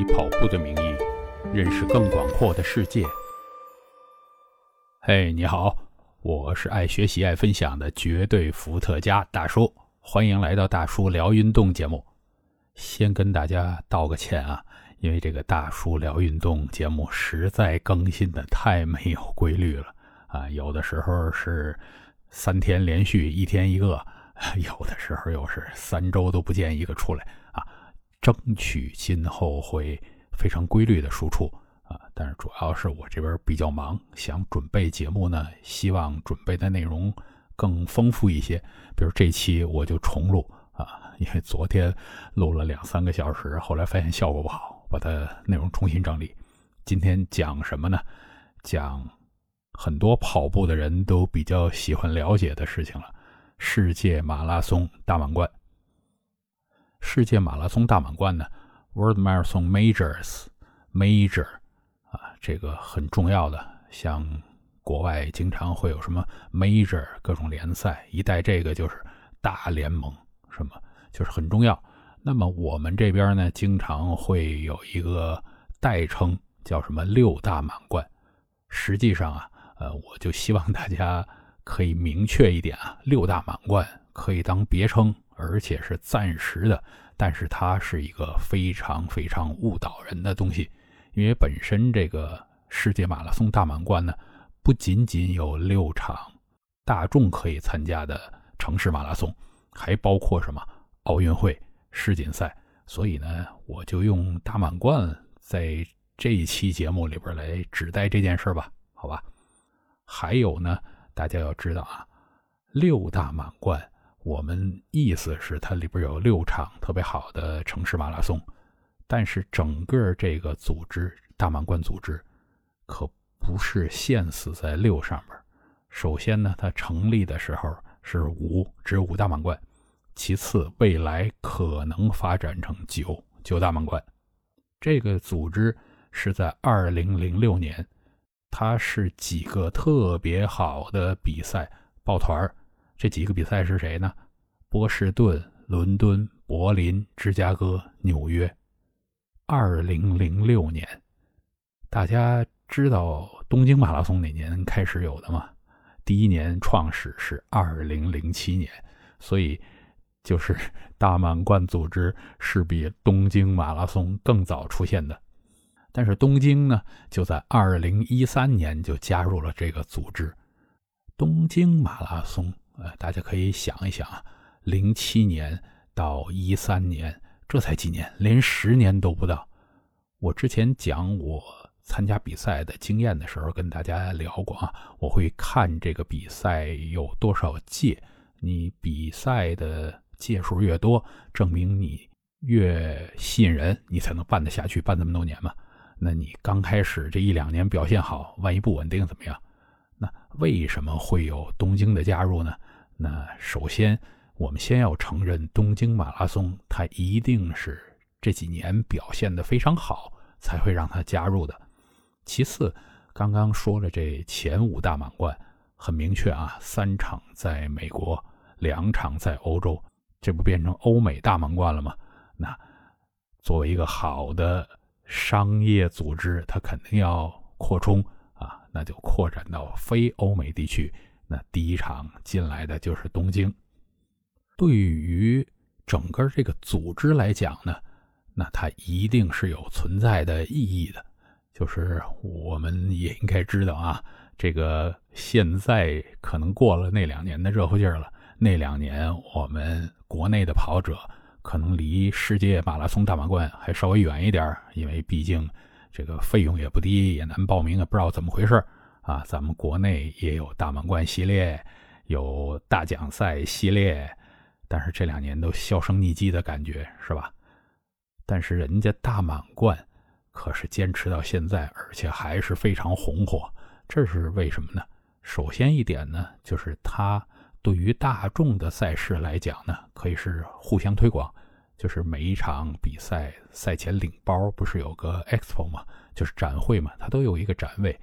以跑步的名义认识更广阔的世界。嘿，你好，我是爱学习、爱分享的绝对伏特加大叔，欢迎来到大叔聊运动节目。先跟大家道个歉啊，因为这个大叔聊运动节目实在更新的太没有规律了啊，有的时候是三天连续一天一个，有的时候又是三周都不见一个出来。争取今后会非常规律的输出啊，但是主要是我这边比较忙，想准备节目呢，希望准备的内容更丰富一些。比如这期我就重录啊，因为昨天录了两三个小时，后来发现效果不好，把它内容重新整理。今天讲什么呢？讲很多跑步的人都比较喜欢了解的事情了——世界马拉松大满贯。世界马拉松大满贯呢，World Marathon Majors，Major，啊，这个很重要的，像国外经常会有什么 Major 各种联赛，一带这个就是大联盟，什么就是很重要。那么我们这边呢，经常会有一个代称叫什么六大满贯。实际上啊，呃，我就希望大家可以明确一点啊，六大满贯可以当别称。而且是暂时的，但是它是一个非常非常误导人的东西，因为本身这个世界马拉松大满贯呢，不仅仅有六场大众可以参加的城市马拉松，还包括什么奥运会、世锦赛，所以呢，我就用大满贯在这一期节目里边来指代这件事吧，好吧？还有呢，大家要知道啊，六大满贯。我们意思是它里边有六场特别好的城市马拉松，但是整个这个组织大满贯组织可不是限死在六上边。首先呢，它成立的时候是五，只有五大满贯；其次，未来可能发展成九，九大满贯。这个组织是在二零零六年，它是几个特别好的比赛抱团儿。这几个比赛是谁呢？波士顿、伦敦、柏林、芝加哥、纽约。二零零六年，大家知道东京马拉松哪年开始有的吗？第一年创始是二零零七年，所以就是大满贯组织是比东京马拉松更早出现的。但是东京呢，就在二零一三年就加入了这个组织。东京马拉松。呃，大家可以想一想啊，零七年到一三年，这才几年，连十年都不到。我之前讲我参加比赛的经验的时候，跟大家聊过啊，我会看这个比赛有多少届，你比赛的届数越多，证明你越吸引人，你才能办得下去，办这么多年嘛。那你刚开始这一两年表现好，万一不稳定怎么样？那为什么会有东京的加入呢？那首先，我们先要承认东京马拉松，它一定是这几年表现的非常好，才会让它加入的。其次，刚刚说了这前五大满贯，很明确啊，三场在美国，两场在欧洲，这不变成欧美大满贯了吗？那作为一个好的商业组织，它肯定要扩充啊，那就扩展到非欧美地区。那第一场进来的就是东京，对于整个这个组织来讲呢，那它一定是有存在的意义的。就是我们也应该知道啊，这个现在可能过了那两年的热乎劲儿了。那两年我们国内的跑者可能离世界马拉松大满贯还稍微远一点，因为毕竟这个费用也不低，也难报名，也不知道怎么回事儿。啊，咱们国内也有大满贯系列，有大奖赛系列，但是这两年都销声匿迹的感觉，是吧？但是人家大满贯可是坚持到现在，而且还是非常红火，这是为什么呢？首先一点呢，就是它对于大众的赛事来讲呢，可以是互相推广，就是每一场比赛赛前领包不是有个 expo 嘛，就是展会嘛，它都有一个展位。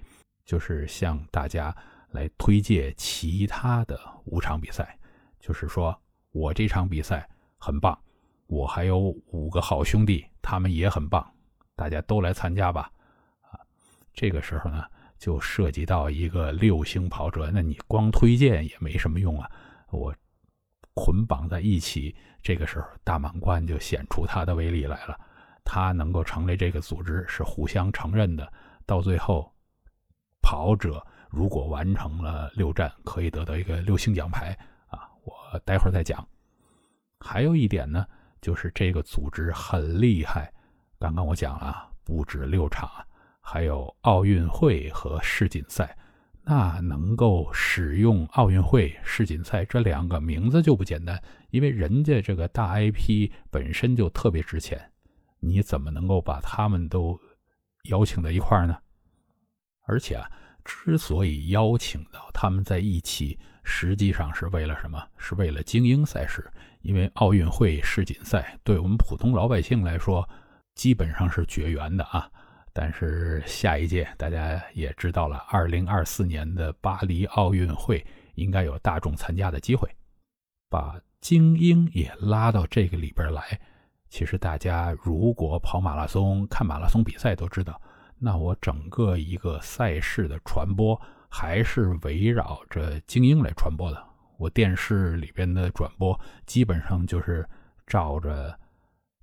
就是向大家来推荐其他的五场比赛，就是说我这场比赛很棒，我还有五个好兄弟，他们也很棒，大家都来参加吧。啊，这个时候呢，就涉及到一个六星跑者，那你光推荐也没什么用啊。我捆绑在一起，这个时候大满贯就显出它的威力来了。它能够成立这个组织是互相承认的。到最后，跑者如果完成了六站，可以得到一个六星奖牌啊。我待会儿再讲。还有一点呢，就是这个组织很厉害。刚刚我讲了，不止六场，还有奥运会和世锦赛。那能够使用奥运会、世锦赛这两个名字就不简单，因为人家这个大 IP 本身就特别值钱。你怎么能够把他们都邀请到一块儿呢？而且啊，之所以邀请到他们在一起，实际上是为了什么？是为了精英赛事。因为奥运会、世锦赛对我们普通老百姓来说，基本上是绝缘的啊。但是下一届大家也知道了，二零二四年的巴黎奥运会应该有大众参加的机会，把精英也拉到这个里边来。其实大家如果跑马拉松、看马拉松比赛都知道，那我整个一个赛事的传播还是围绕着精英来传播的。我电视里边的转播基本上就是照着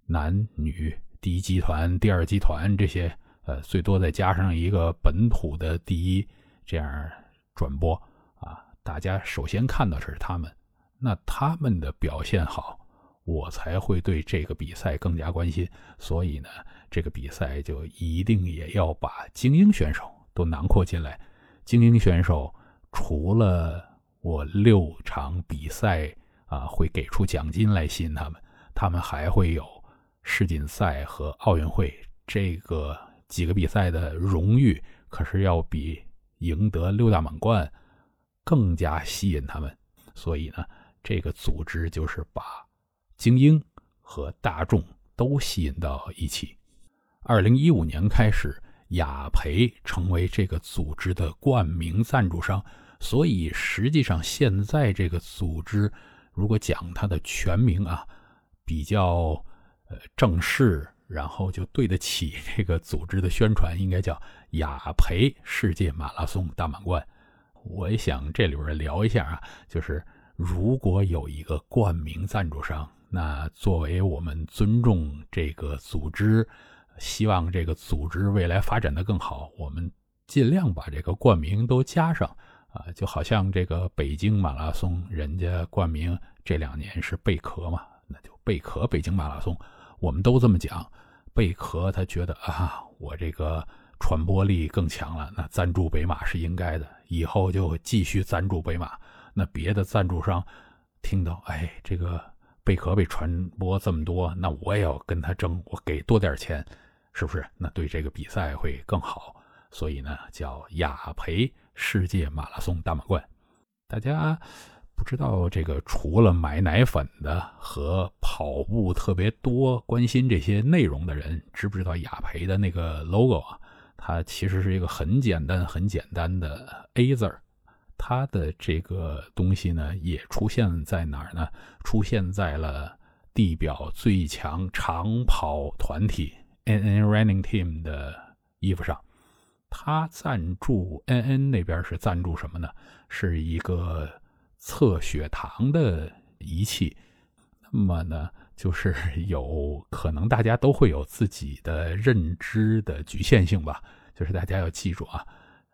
男女第一集团、第二集团这些，呃，最多再加上一个本土的第一这样转播啊。大家首先看到是他们，那他们的表现好。我才会对这个比赛更加关心，所以呢，这个比赛就一定也要把精英选手都囊括进来。精英选手除了我六场比赛啊会给出奖金来吸引他们，他们还会有世锦赛和奥运会这个几个比赛的荣誉，可是要比赢得六大满贯更加吸引他们。所以呢，这个组织就是把。精英和大众都吸引到一起。二零一五年开始，雅培成为这个组织的冠名赞助商，所以实际上现在这个组织，如果讲它的全名啊，比较呃正式，然后就对得起这个组织的宣传，应该叫雅培世界马拉松大满贯。我也想这里边聊一下啊，就是如果有一个冠名赞助商。那作为我们尊重这个组织，希望这个组织未来发展的更好，我们尽量把这个冠名都加上啊，就好像这个北京马拉松，人家冠名这两年是贝壳嘛，那就贝壳北京马拉松，我们都这么讲。贝壳他觉得啊，我这个传播力更强了，那赞助北马是应该的，以后就继续赞助北马。那别的赞助商听到，哎，这个。贝壳被传播这么多，那我也要跟他争，我给多点钱，是不是？那对这个比赛会更好。所以呢，叫雅培世界马拉松大满贯。大家不知道这个，除了买奶粉的和跑步特别多、关心这些内容的人，知不知道雅培的那个 logo 啊？它其实是一个很简单、很简单的 A 字儿。它的这个东西呢，也出现在哪儿呢？出现在了地表最强长跑团体 NN Running Team 的衣服上。他赞助 NN 那边是赞助什么呢？是一个测血糖的仪器。那么呢，就是 有可能大家都会有自己的认知的局限性吧。就是大家要记住啊。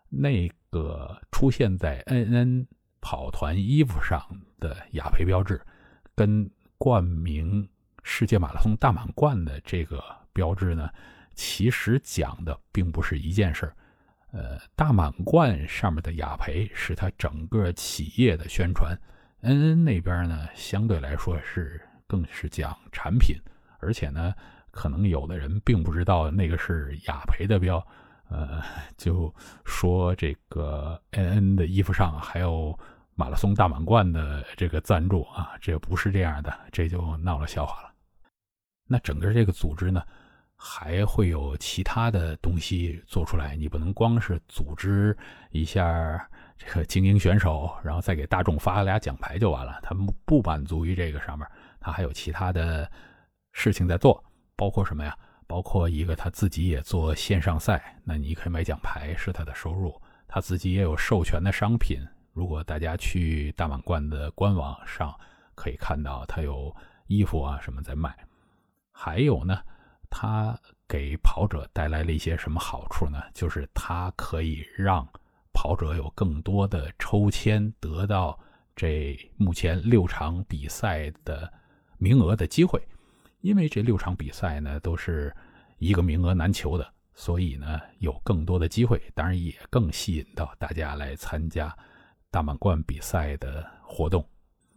那个出现在 NN 跑团衣服上的雅培标志，跟冠名世界马拉松大满贯的这个标志呢，其实讲的并不是一件事儿。呃，大满贯上面的雅培是它整个企业的宣传，NN 那边呢相对来说是更是讲产品，而且呢，可能有的人并不知道那个是雅培的标。呃，就说这个 N N 的衣服上还有马拉松大满贯的这个赞助啊，这不是这样的，这就闹了笑话了。那整个这个组织呢，还会有其他的东西做出来，你不能光是组织一下这个精英选手，然后再给大众发俩奖牌就完了。他们不满足于这个上面，他还有其他的事情在做，包括什么呀？包括一个他自己也做线上赛，那你可以买奖牌是他的收入。他自己也有授权的商品，如果大家去大满贯的官网上可以看到，他有衣服啊什么在卖。还有呢，它给跑者带来了一些什么好处呢？就是它可以让跑者有更多的抽签，得到这目前六场比赛的名额的机会。因为这六场比赛呢都是一个名额难求的，所以呢有更多的机会，当然也更吸引到大家来参加大满贯比赛的活动。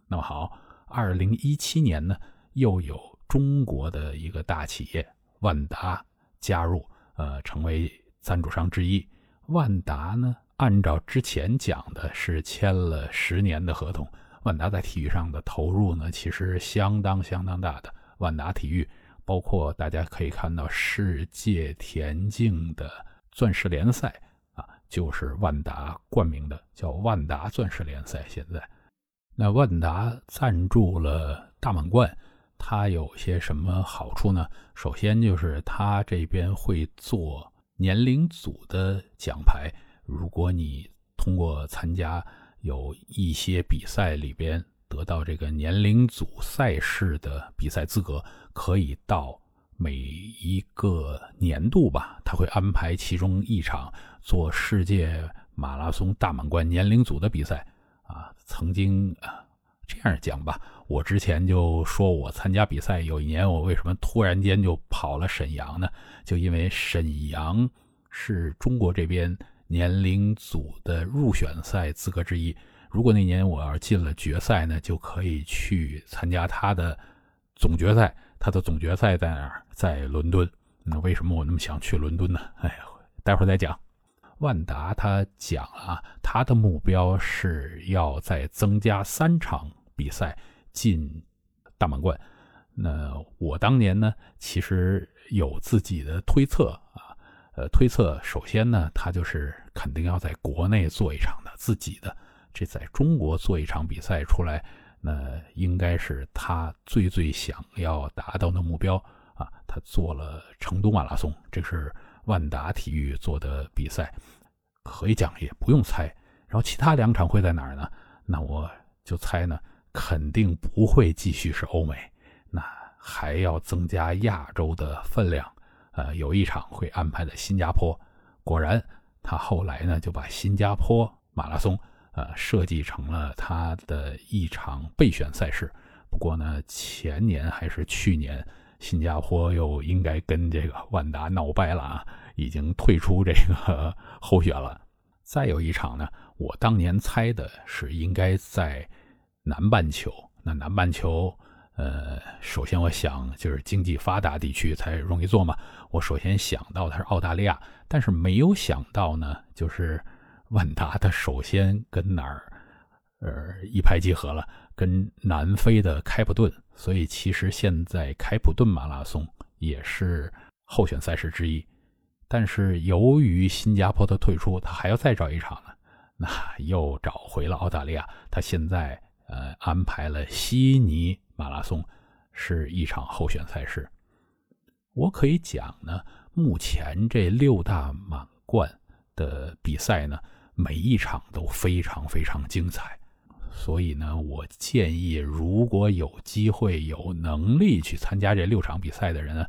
那么好，二零一七年呢又有中国的一个大企业万达加入，呃，成为赞助商之一。万达呢按照之前讲的是签了十年的合同，万达在体育上的投入呢其实相当相当大的。万达体育，包括大家可以看到世界田径的钻石联赛啊，就是万达冠名的，叫万达钻石联赛。现在，那万达赞助了大满贯，它有些什么好处呢？首先就是它这边会做年龄组的奖牌，如果你通过参加有一些比赛里边。得到这个年龄组赛事的比赛资格，可以到每一个年度吧，他会安排其中一场做世界马拉松大满贯年龄组的比赛啊。曾经啊，这样讲吧，我之前就说我参加比赛，有一年我为什么突然间就跑了沈阳呢？就因为沈阳是中国这边年龄组的入选赛资格之一。如果那年我要进了决赛呢，就可以去参加他的总决赛。他的总决赛在哪儿？在伦敦。那为什么我那么想去伦敦呢？哎呀，待会儿再讲。万达他讲啊，他的目标是要再增加三场比赛进大满贯。那我当年呢，其实有自己的推测啊。呃，推测首先呢，他就是肯定要在国内做一场的自己的。这在中国做一场比赛出来，那应该是他最最想要达到的目标啊！他做了成都马拉松，这是万达体育做的比赛，可以讲也不用猜。然后其他两场会在哪儿呢？那我就猜呢，肯定不会继续是欧美，那还要增加亚洲的分量。呃，有一场会安排在新加坡。果然，他后来呢就把新加坡马拉松。呃，设计成了他的一场备选赛事。不过呢，前年还是去年，新加坡又应该跟这个万达闹掰了啊，已经退出这个候选了。再有一场呢，我当年猜的是应该在南半球。那南半球，呃，首先我想就是经济发达地区才容易做嘛。我首先想到它是澳大利亚，但是没有想到呢，就是。万达他首先跟哪儿，呃，一拍即合了，跟南非的开普敦，所以其实现在开普敦马拉松也是候选赛事之一。但是由于新加坡的退出，他还要再找一场呢，那又找回了澳大利亚。他现在呃安排了悉尼马拉松是一场候选赛事。我可以讲呢，目前这六大满贯的比赛呢。每一场都非常非常精彩，所以呢，我建议如果有机会、有能力去参加这六场比赛的人呢，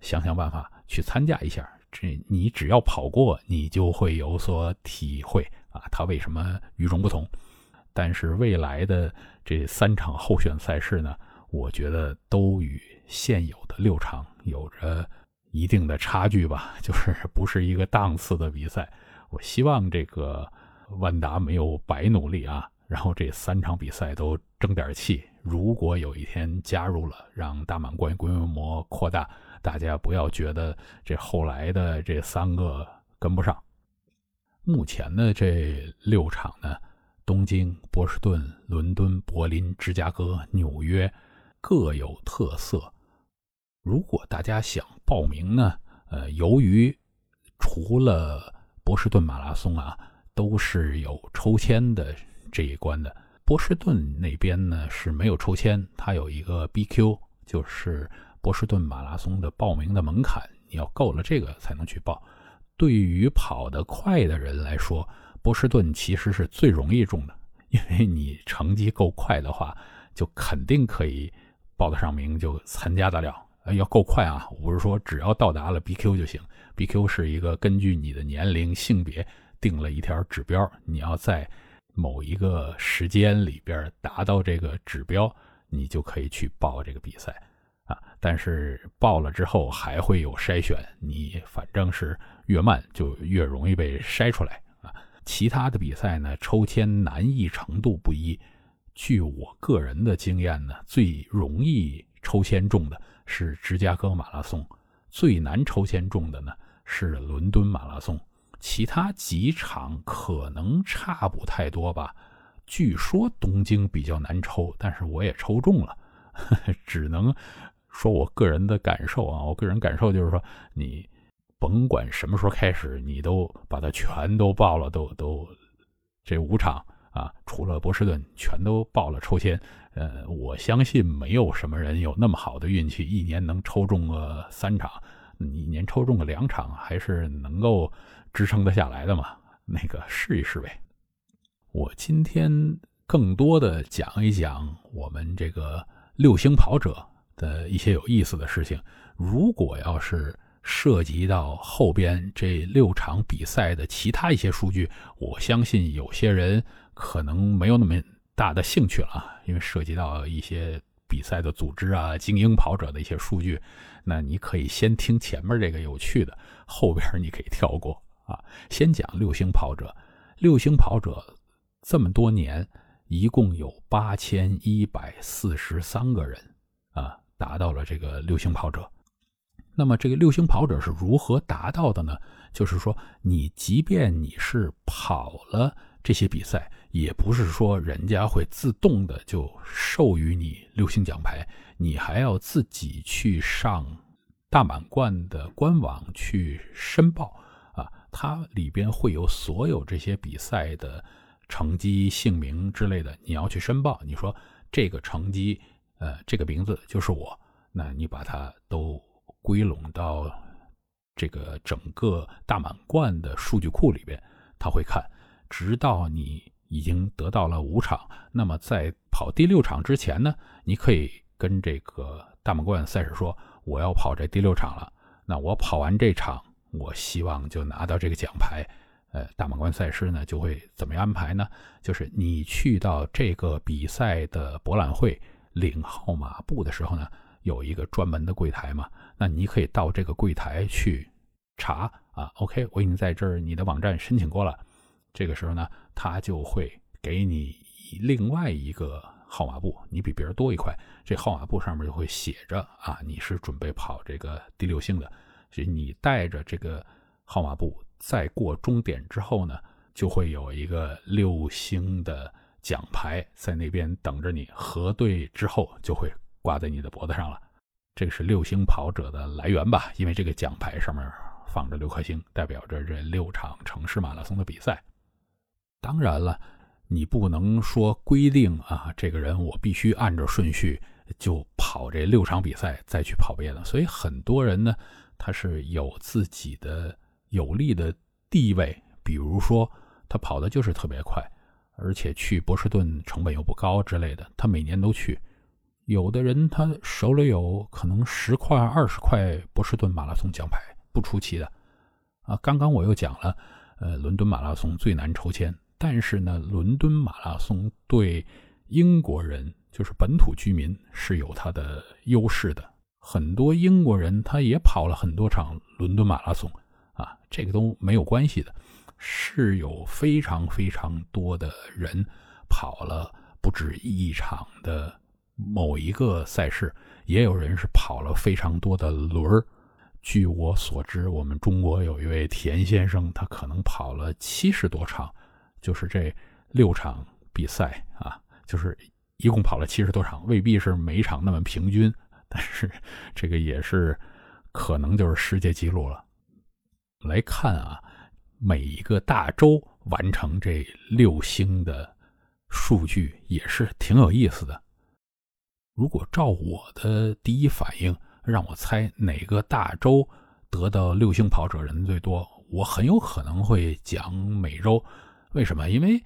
想想办法去参加一下。这你只要跑过，你就会有所体会啊，它为什么与众不同。但是未来的这三场候选赛事呢，我觉得都与现有的六场有着一定的差距吧，就是不是一个档次的比赛。我希望这个万达没有白努力啊，然后这三场比赛都争点气。如果有一天加入了，让大满贯规模扩大，大家不要觉得这后来的这三个跟不上。目前的这六场呢，东京、波士顿、伦敦、柏林、芝加哥、纽约各有特色。如果大家想报名呢，呃，由于除了波士顿马拉松啊，都是有抽签的这一关的。波士顿那边呢是没有抽签，它有一个 BQ，就是波士顿马拉松的报名的门槛，你要够了这个才能去报。对于跑得快的人来说，波士顿其实是最容易中的，因为你成绩够快的话，就肯定可以报得上名，就参加得了。要够快啊，我不是说只要到达了 BQ 就行。BQ 是一个根据你的年龄、性别定了一条指标，你要在某一个时间里边达到这个指标，你就可以去报这个比赛啊。但是报了之后还会有筛选，你反正是。越慢就越容易被筛出来！其他的比赛呢，抽签难易程度不一。据我个人的经验呢，最容易抽签中的是芝加哥马拉松，最难抽签中的呢是伦敦马拉松。其他几场可能差不太多吧。据说东京比较难抽，但是我也抽中了，呵 呵只能说我个人的感受啊。我个人感受就是说你。甭管什么时候开始，你都把它全都报了，都都这五场啊，除了波士顿，全都报了抽签。呃，我相信没有什么人有那么好的运气，一年能抽中个三场，一年抽中个两场，还是能够支撑得下来的嘛？那个试一试呗。我今天更多的讲一讲我们这个六星跑者的一些有意思的事情。如果要是涉及到后边这六场比赛的其他一些数据，我相信有些人可能没有那么大的兴趣了啊，因为涉及到一些比赛的组织啊、精英跑者的一些数据。那你可以先听前面这个有趣的，后边你可以跳过啊。先讲六星跑者，六星跑者这么多年一共有八千一百四十三个人啊，达到了这个六星跑者。那么这个六星跑者是如何达到的呢？就是说，你即便你是跑了这些比赛，也不是说人家会自动的就授予你六星奖牌，你还要自己去上大满贯的官网去申报啊。它里边会有所有这些比赛的成绩、姓名之类的，你要去申报。你说这个成绩，呃，这个名字就是我，那你把它都。归拢到这个整个大满贯的数据库里边，他会看，直到你已经得到了五场。那么在跑第六场之前呢，你可以跟这个大满贯赛事说：“我要跑这第六场了。”那我跑完这场，我希望就拿到这个奖牌。呃，大满贯赛事呢就会怎么安排呢？就是你去到这个比赛的博览会领号码布的时候呢。有一个专门的柜台嘛，那你可以到这个柜台去查啊。OK，我已经在这儿你的网站申请过了。这个时候呢，他就会给你另外一个号码布，你比别人多一块。这号码布上面就会写着啊，你是准备跑这个第六星的。所以你带着这个号码布，再过终点之后呢，就会有一个六星的奖牌在那边等着你。核对之后就会。挂在你的脖子上了，这个是六星跑者的来源吧？因为这个奖牌上面放着六颗星，代表着这六场城市马拉松的比赛。当然了，你不能说规定啊，这个人我必须按照顺序就跑这六场比赛，再去跑别的。所以很多人呢，他是有自己的有利的地位，比如说他跑的就是特别快，而且去波士顿成本又不高之类的，他每年都去。有的人他手里有可能十块、二十块波士顿马拉松奖牌，不出奇的，啊，刚刚我又讲了，呃，伦敦马拉松最难抽签，但是呢，伦敦马拉松对英国人就是本土居民是有它的优势的，很多英国人他也跑了很多场伦敦马拉松，啊，这个都没有关系的，是有非常非常多的人跑了不止一场的。某一个赛事，也有人是跑了非常多的轮儿。据我所知，我们中国有一位田先生，他可能跑了七十多场，就是这六场比赛啊，就是一共跑了七十多场，未必是每一场那么平均，但是这个也是可能就是世界纪录了。来看啊，每一个大洲完成这六星的数据也是挺有意思的。如果照我的第一反应让我猜哪个大洲得到六星跑者人最多，我很有可能会讲美洲。为什么？因为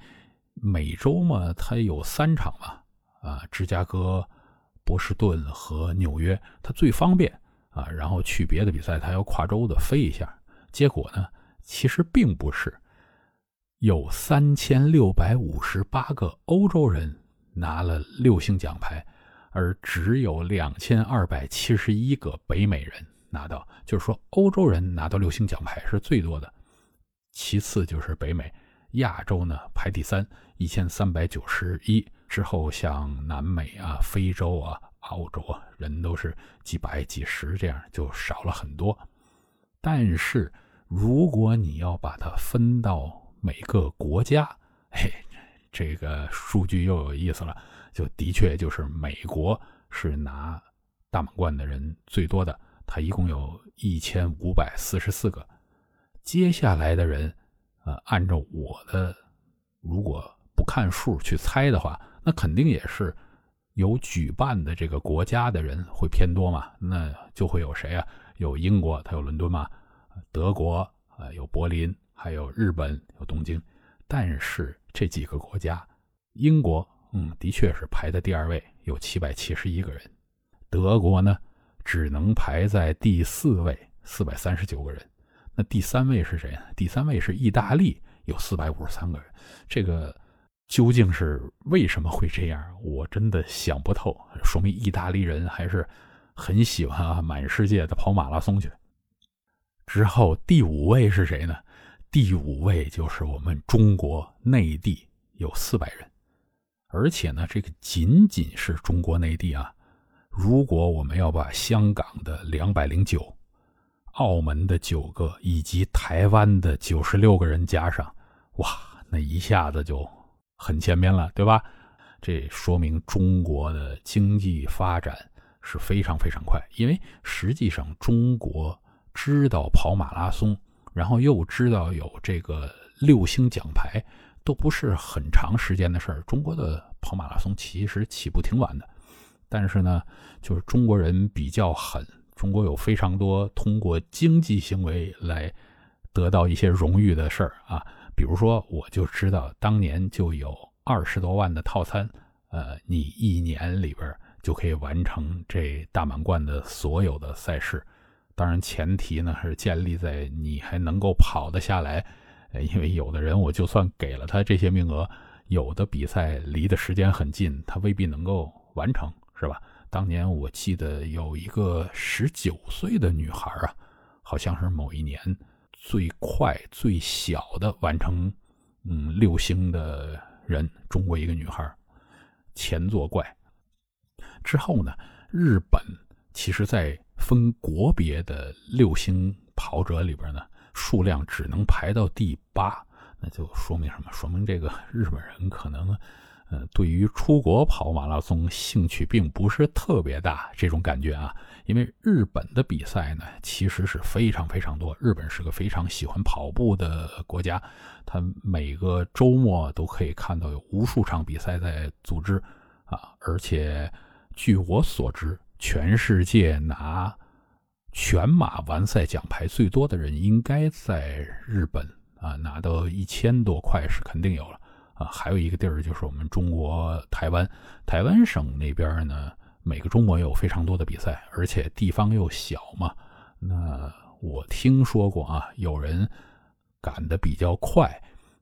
美洲嘛，它有三场嘛，啊，芝加哥、波士顿和纽约，它最方便啊。然后去别的比赛，它要跨州的飞一下。结果呢，其实并不是，有三千六百五十八个欧洲人拿了六星奖牌，而只有两千二百七十一个北美人拿到。就是说，欧洲人拿到六星奖牌是最多的，其次就是北美。亚洲呢排第三，一千三百九十一。之后像南美啊、非洲啊、澳洲啊，人都是几百、几十这样，就少了很多。但是如果你要把它分到每个国家，嘿，这个数据又有意思了。就的确就是美国是拿大满贯的人最多的，他一共有一千五百四十四个。接下来的人。呃，按照我的，如果不看数去猜的话，那肯定也是有举办的这个国家的人会偏多嘛。那就会有谁啊？有英国，他有伦敦嘛；德国啊，有柏林；还有日本，有东京。但是这几个国家，英国，嗯，的确是排在第二位，有七百七十一个人；德国呢，只能排在第四位，四百三十九个人。那第三位是谁呢？第三位是意大利，有四百五十三个人。这个究竟是为什么会这样？我真的想不透。说明意大利人还是很喜欢啊，满世界的跑马拉松去。之后第五位是谁呢？第五位就是我们中国内地，有四百人。而且呢，这个仅仅是中国内地啊。如果我们要把香港的两百零九。澳门的九个以及台湾的九十六个人加上，哇，那一下子就很前面了，对吧？这说明中国的经济发展是非常非常快。因为实际上中国知道跑马拉松，然后又知道有这个六星奖牌，都不是很长时间的事儿。中国的跑马拉松其实起步挺晚的，但是呢，就是中国人比较狠。中国有非常多通过经济行为来得到一些荣誉的事儿啊，比如说，我就知道当年就有二十多万的套餐，呃，你一年里边就可以完成这大满贯的所有的赛事。当然，前提呢是建立在你还能够跑得下来，因为有的人我就算给了他这些名额，有的比赛离的时间很近，他未必能够完成，是吧？当年我记得有一个十九岁的女孩啊，好像是某一年最快最小的完成嗯六星的人，中国一个女孩，前作怪。之后呢，日本其实在分国别的六星跑者里边呢，数量只能排到第八，那就说明什么？说明这个日本人可能。呃，对于出国跑马拉松兴趣并不是特别大，这种感觉啊，因为日本的比赛呢，其实是非常非常多。日本是个非常喜欢跑步的国家，他每个周末都可以看到有无数场比赛在组织啊。而且据我所知，全世界拿全马完赛奖牌最多的人，应该在日本啊，拿到一千多块是肯定有了。啊，还有一个地儿就是我们中国台湾，台湾省那边呢，每个周末有非常多的比赛，而且地方又小嘛。那我听说过啊，有人赶得比较快，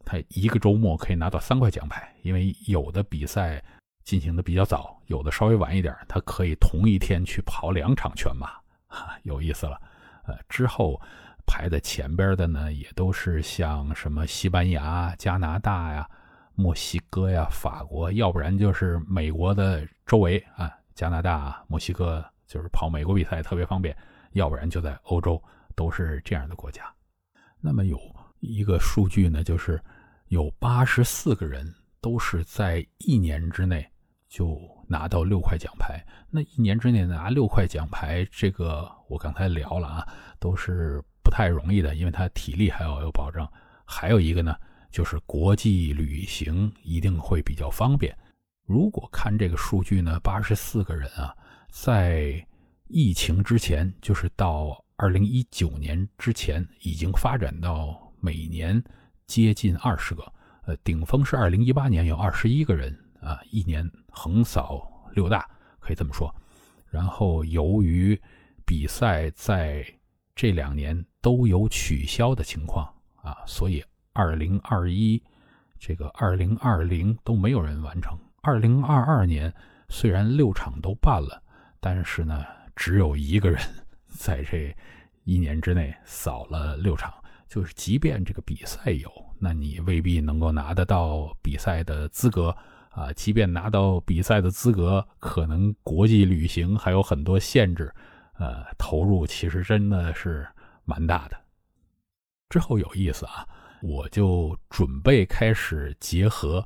他一个周末可以拿到三块奖牌，因为有的比赛进行的比较早，有的稍微晚一点，他可以同一天去跑两场全马，有意思了。呃，之后排在前边的呢，也都是像什么西班牙、加拿大呀。墨西哥呀，法国，要不然就是美国的周围啊，加拿大、墨西哥，就是跑美国比赛特别方便；要不然就在欧洲，都是这样的国家。那么有一个数据呢，就是有八十四个人都是在一年之内就拿到六块奖牌。那一年之内拿六块奖牌，这个我刚才聊了啊，都是不太容易的，因为他体力还要有保证。还有一个呢。就是国际旅行一定会比较方便。如果看这个数据呢，八十四个人啊，在疫情之前，就是到二零一九年之前已经发展到每年接近二十个，呃，顶峰是二零一八年有二十一个人啊，一年横扫六大，可以这么说。然后由于比赛在这两年都有取消的情况啊，所以二零二一这个二零二零都没有人完成。二零二二年虽然六场都办了，但是呢，只有一个人在这一年之内扫了六场。就是即便这个比赛有，那你未必能够拿得到比赛的资格啊。即便拿到比赛的资格，可能国际旅行还有很多限制，呃，投入其实真的是蛮大的。之后有意思啊，我就准备开始结合。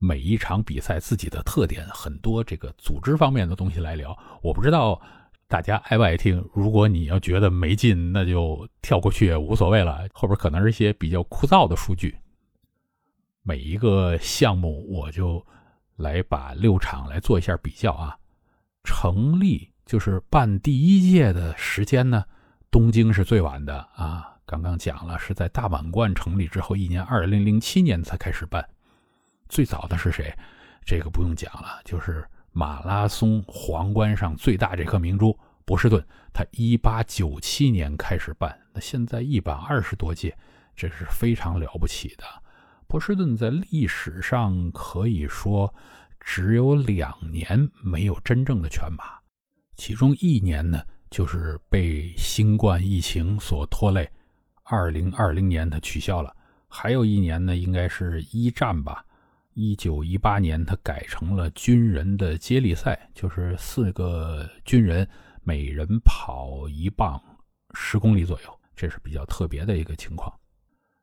每一场比赛自己的特点，很多这个组织方面的东西来聊。我不知道大家爱不爱听。如果你要觉得没劲，那就跳过去也无所谓了。后边可能是一些比较枯燥的数据。每一个项目，我就来把六场来做一下比较啊。成立就是办第一届的时间呢，东京是最晚的啊。刚刚讲了，是在大满贯成立之后一年，二零零七年才开始办。最早的是谁？这个不用讲了，就是马拉松皇冠上最大这颗明珠波士顿。它一八九七年开始办，那现在一百二十多届，这是非常了不起的。波士顿在历史上可以说只有两年没有真正的全马，其中一年呢就是被新冠疫情所拖累，二零二零年它取消了，还有一年呢应该是一战吧。一九一八年，它改成了军人的接力赛，就是四个军人每人跑一棒，十公里左右，这是比较特别的一个情况。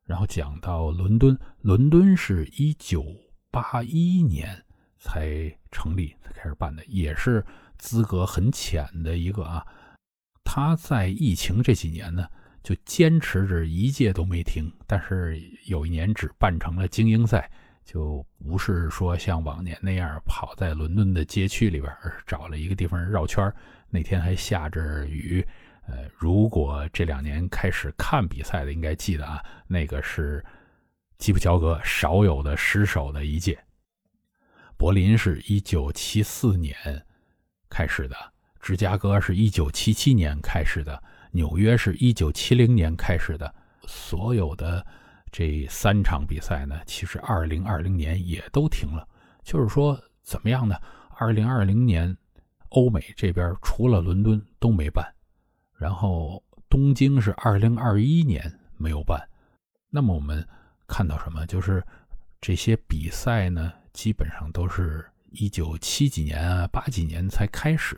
然后讲到伦敦，伦敦是一九八一年才成立，才开始办的，也是资格很浅的一个啊。他在疫情这几年呢，就坚持着一届都没停，但是有一年只办成了精英赛。就不是说像往年那样跑在伦敦的街区里边，而是找了一个地方绕圈那天还下着雨，呃，如果这两年开始看比赛的，应该记得啊，那个是基普乔格少有的失手的一届。柏林是一九七四年开始的，芝加哥是一九七七年开始的，纽约是一九七零年开始的，所有的。这三场比赛呢，其实二零二零年也都停了。就是说，怎么样呢？二零二零年，欧美这边除了伦敦都没办，然后东京是二零二一年没有办。那么我们看到什么？就是这些比赛呢，基本上都是一九七几年啊、八几年才开始。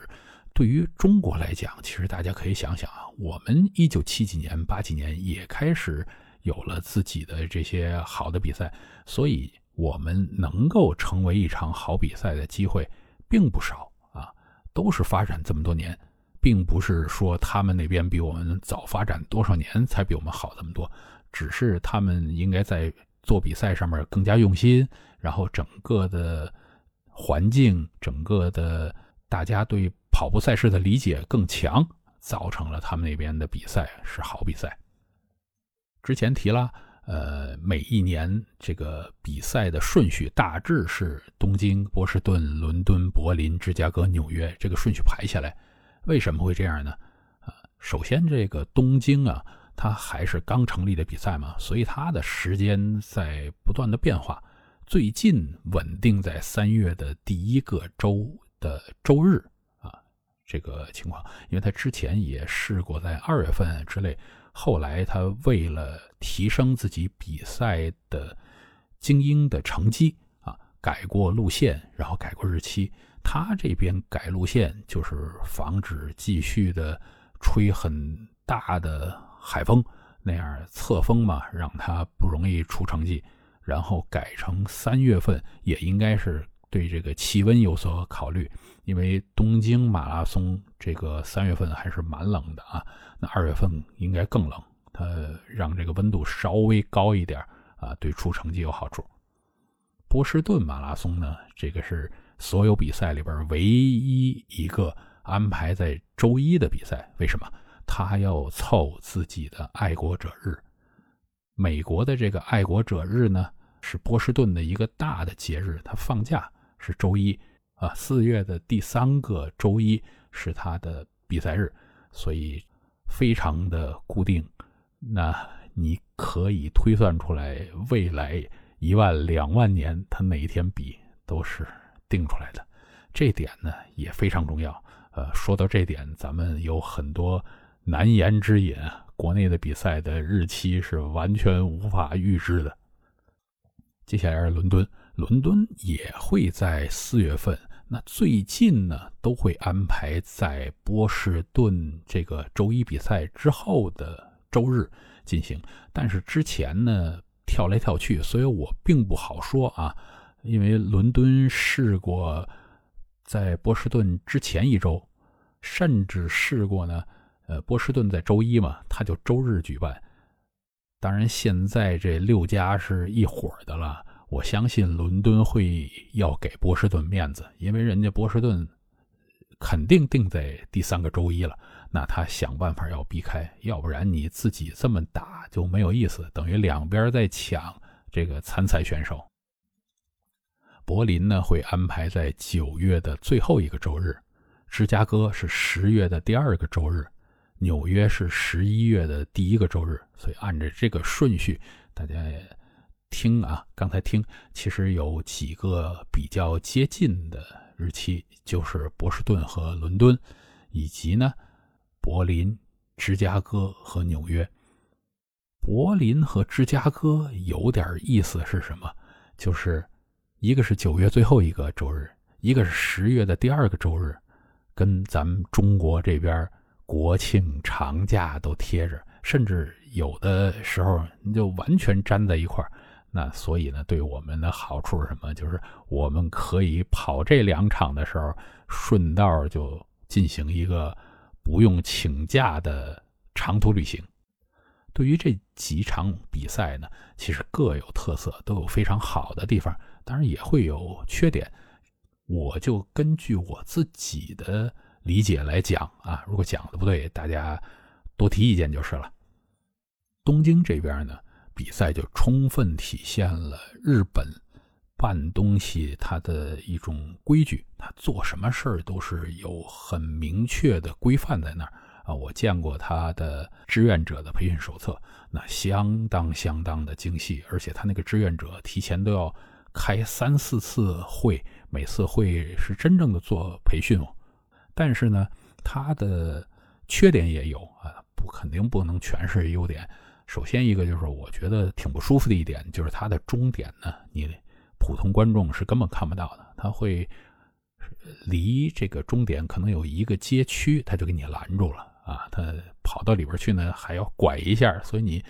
对于中国来讲，其实大家可以想想啊，我们一九七几年、八几年也开始。有了自己的这些好的比赛，所以我们能够成为一场好比赛的机会并不少啊，都是发展这么多年，并不是说他们那边比我们早发展多少年才比我们好这么多，只是他们应该在做比赛上面更加用心，然后整个的环境、整个的大家对跑步赛事的理解更强，造成了他们那边的比赛是好比赛。之前提了，呃，每一年这个比赛的顺序大致是东京、波士顿、伦敦、柏林、芝加哥、纽约这个顺序排下来。为什么会这样呢？啊，首先这个东京啊，它还是刚成立的比赛嘛，所以它的时间在不断的变化。最近稳定在三月的第一个周的周日啊，这个情况，因为它之前也试过在二月份之类。后来，他为了提升自己比赛的精英的成绩啊，改过路线，然后改过日期。他这边改路线就是防止继续的吹很大的海风，那样侧风嘛，让他不容易出成绩。然后改成三月份，也应该是对这个气温有所考虑，因为东京马拉松这个三月份还是蛮冷的啊。那二月份应该更冷，它让这个温度稍微高一点啊，对出成绩有好处。波士顿马拉松呢，这个是所有比赛里边唯一一个安排在周一的比赛。为什么？他要凑自己的爱国者日。美国的这个爱国者日呢，是波士顿的一个大的节日，他放假是周一啊，四月的第三个周一是他的比赛日，所以非常的固定。那你可以推算出来，未来一万两万年他哪一天比都是定出来的，这点呢也非常重要。呃，说到这点，咱们有很多难言之隐。国内的比赛的日期是完全无法预知的。接下来是伦敦，伦敦也会在四月份。那最近呢，都会安排在波士顿这个周一比赛之后的周日进行。但是之前呢，跳来跳去，所以我并不好说啊。因为伦敦试过在波士顿之前一周，甚至试过呢。呃，波士顿在周一嘛，他就周日举办。当然，现在这六家是一伙的了。我相信伦敦会要给波士顿面子，因为人家波士顿肯定定在第三个周一了。那他想办法要避开，要不然你自己这么打就没有意思，等于两边在抢这个参赛选手。柏林呢会安排在九月的最后一个周日，芝加哥是十月的第二个周日。纽约是十一月的第一个周日，所以按照这个顺序，大家也听啊，刚才听，其实有几个比较接近的日期，就是波士顿和伦敦，以及呢柏林、芝加哥和纽约。柏林和芝加哥有点意思是什么？就是一个是九月最后一个周日，一个是十月的第二个周日，跟咱们中国这边。国庆长假都贴着，甚至有的时候你就完全粘在一块儿。那所以呢，对我们的好处是什么？就是我们可以跑这两场的时候，顺道就进行一个不用请假的长途旅行。对于这几场比赛呢，其实各有特色，都有非常好的地方，当然也会有缺点。我就根据我自己的。理解来讲啊，如果讲的不对，大家多提意见就是了。东京这边呢，比赛就充分体现了日本办东西它的一种规矩，他做什么事儿都是有很明确的规范在那儿啊。我见过他的志愿者的培训手册，那相当相当的精细，而且他那个志愿者提前都要开三四次会，每次会是真正的做培训哦。但是呢，它的缺点也有啊，不肯定不能全是优点。首先一个就是我觉得挺不舒服的一点，就是它的终点呢，你普通观众是根本看不到的，它会离这个终点可能有一个街区，它就给你拦住了啊。它跑到里边去呢，还要拐一下，所以你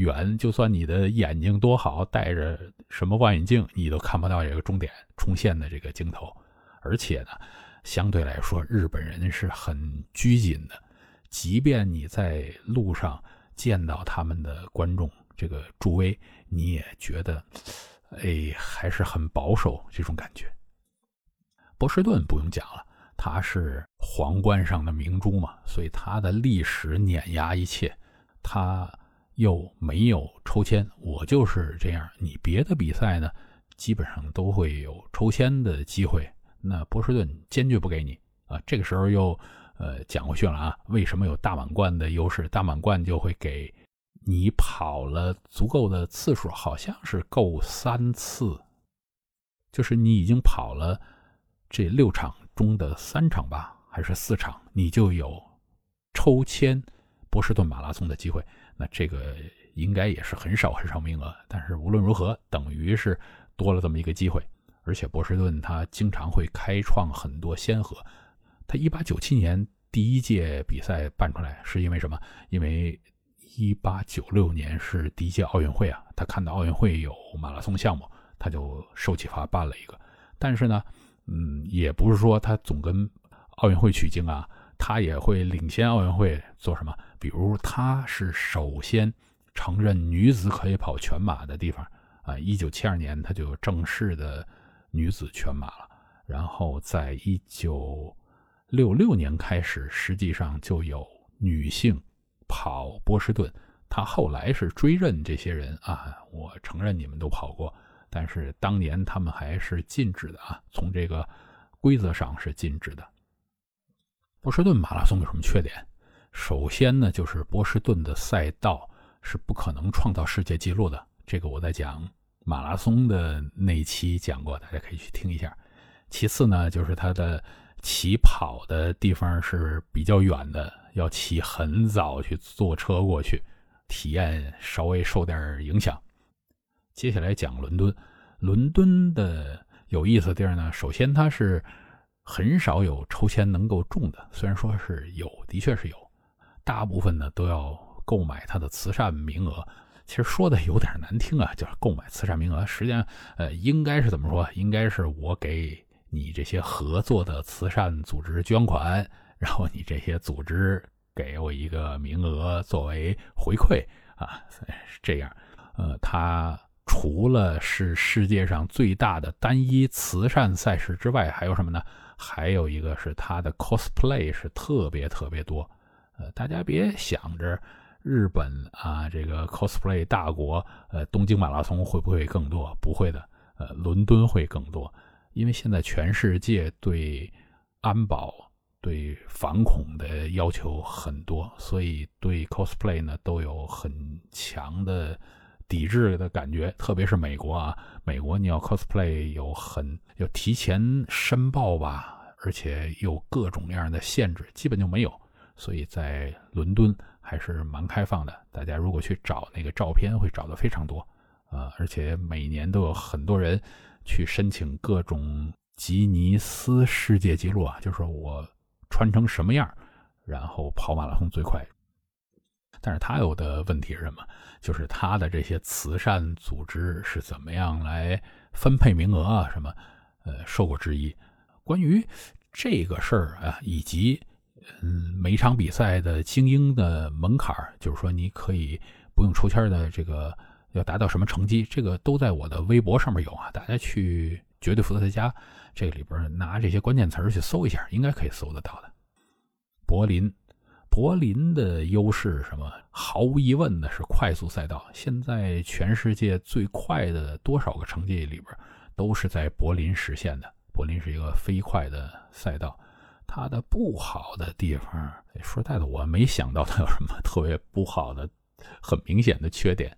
远就算你的眼睛多好，带着什么望远镜，你都看不到这个终点冲线的这个镜头，而且呢。相对来说，日本人是很拘谨的，即便你在路上见到他们的观众这个助威，你也觉得，哎，还是很保守这种感觉。波士顿不用讲了，它是皇冠上的明珠嘛，所以它的历史碾压一切，它又没有抽签，我就是这样。你别的比赛呢，基本上都会有抽签的机会。那波士顿坚决不给你啊！这个时候又，呃，讲回去了啊。为什么有大满贯的优势？大满贯就会给你跑了足够的次数，好像是够三次，就是你已经跑了这六场中的三场吧，还是四场，你就有抽签波士顿马拉松的机会。那这个应该也是很少很少名额，但是无论如何，等于是多了这么一个机会。而且波士顿他经常会开创很多先河。他一八九七年第一届比赛办出来是因为什么？因为一八九六年是第一届奥运会啊，他看到奥运会有马拉松项目，他就受启发办了一个。但是呢，嗯，也不是说他总跟奥运会取经啊，他也会领先奥运会做什么？比如他是首先承认女子可以跑全马的地方啊，一九七二年他就正式的。女子全马了，然后在一九六六年开始，实际上就有女性跑波士顿。他后来是追认这些人啊，我承认你们都跑过，但是当年他们还是禁止的啊，从这个规则上是禁止的。波士顿马拉松有什么缺点？首先呢，就是波士顿的赛道是不可能创造世界纪录的，这个我在讲马拉松的那期讲过，大家可以去听一下。其次呢，就是它的起跑的地方是比较远的，要起很早去坐车过去。体验稍微受点影响。接下来讲伦敦，伦敦的有意思的地儿呢，首先它是很少有抽签能够中的，虽然说是有，的确是有，大部分呢都要购买他的慈善名额。其实说的有点难听啊，就是购买慈善名额，实际上呃应该是怎么说？应该是我给你这些合作的慈善组织捐款，然后你这些组织。给我一个名额作为回馈啊，是这样。呃，它除了是世界上最大的单一慈善赛事之外，还有什么呢？还有一个是它的 cosplay 是特别特别多。呃，大家别想着日本啊，这个 cosplay 大国，呃，东京马拉松会不会更多？不会的，呃，伦敦会更多，因为现在全世界对安保。对反恐的要求很多，所以对 cosplay 呢都有很强的抵制的感觉。特别是美国啊，美国你要 cosplay 有很要提前申报吧，而且有各种各样的限制，基本就没有。所以在伦敦还是蛮开放的，大家如果去找那个照片，会找的非常多啊，而且每年都有很多人去申请各种吉尼斯世界纪录啊，就是我。穿成什么样，然后跑马拉松最快。但是他有的问题是什么？就是他的这些慈善组织是怎么样来分配名额啊？什么？呃，受过质疑。关于这个事儿啊，以及嗯，每场比赛的精英的门槛就是说你可以不用抽签的这个要达到什么成绩，这个都在我的微博上面有啊，大家去。绝对伏特加，这里边拿这些关键词去搜一下，应该可以搜得到的。柏林，柏林的优势什么？毫无疑问的是快速赛道。现在全世界最快的多少个成绩里边，都是在柏林实现的。柏林是一个飞快的赛道。它的不好的地方，说实在的，我没想到它有什么特别不好的、很明显的缺点。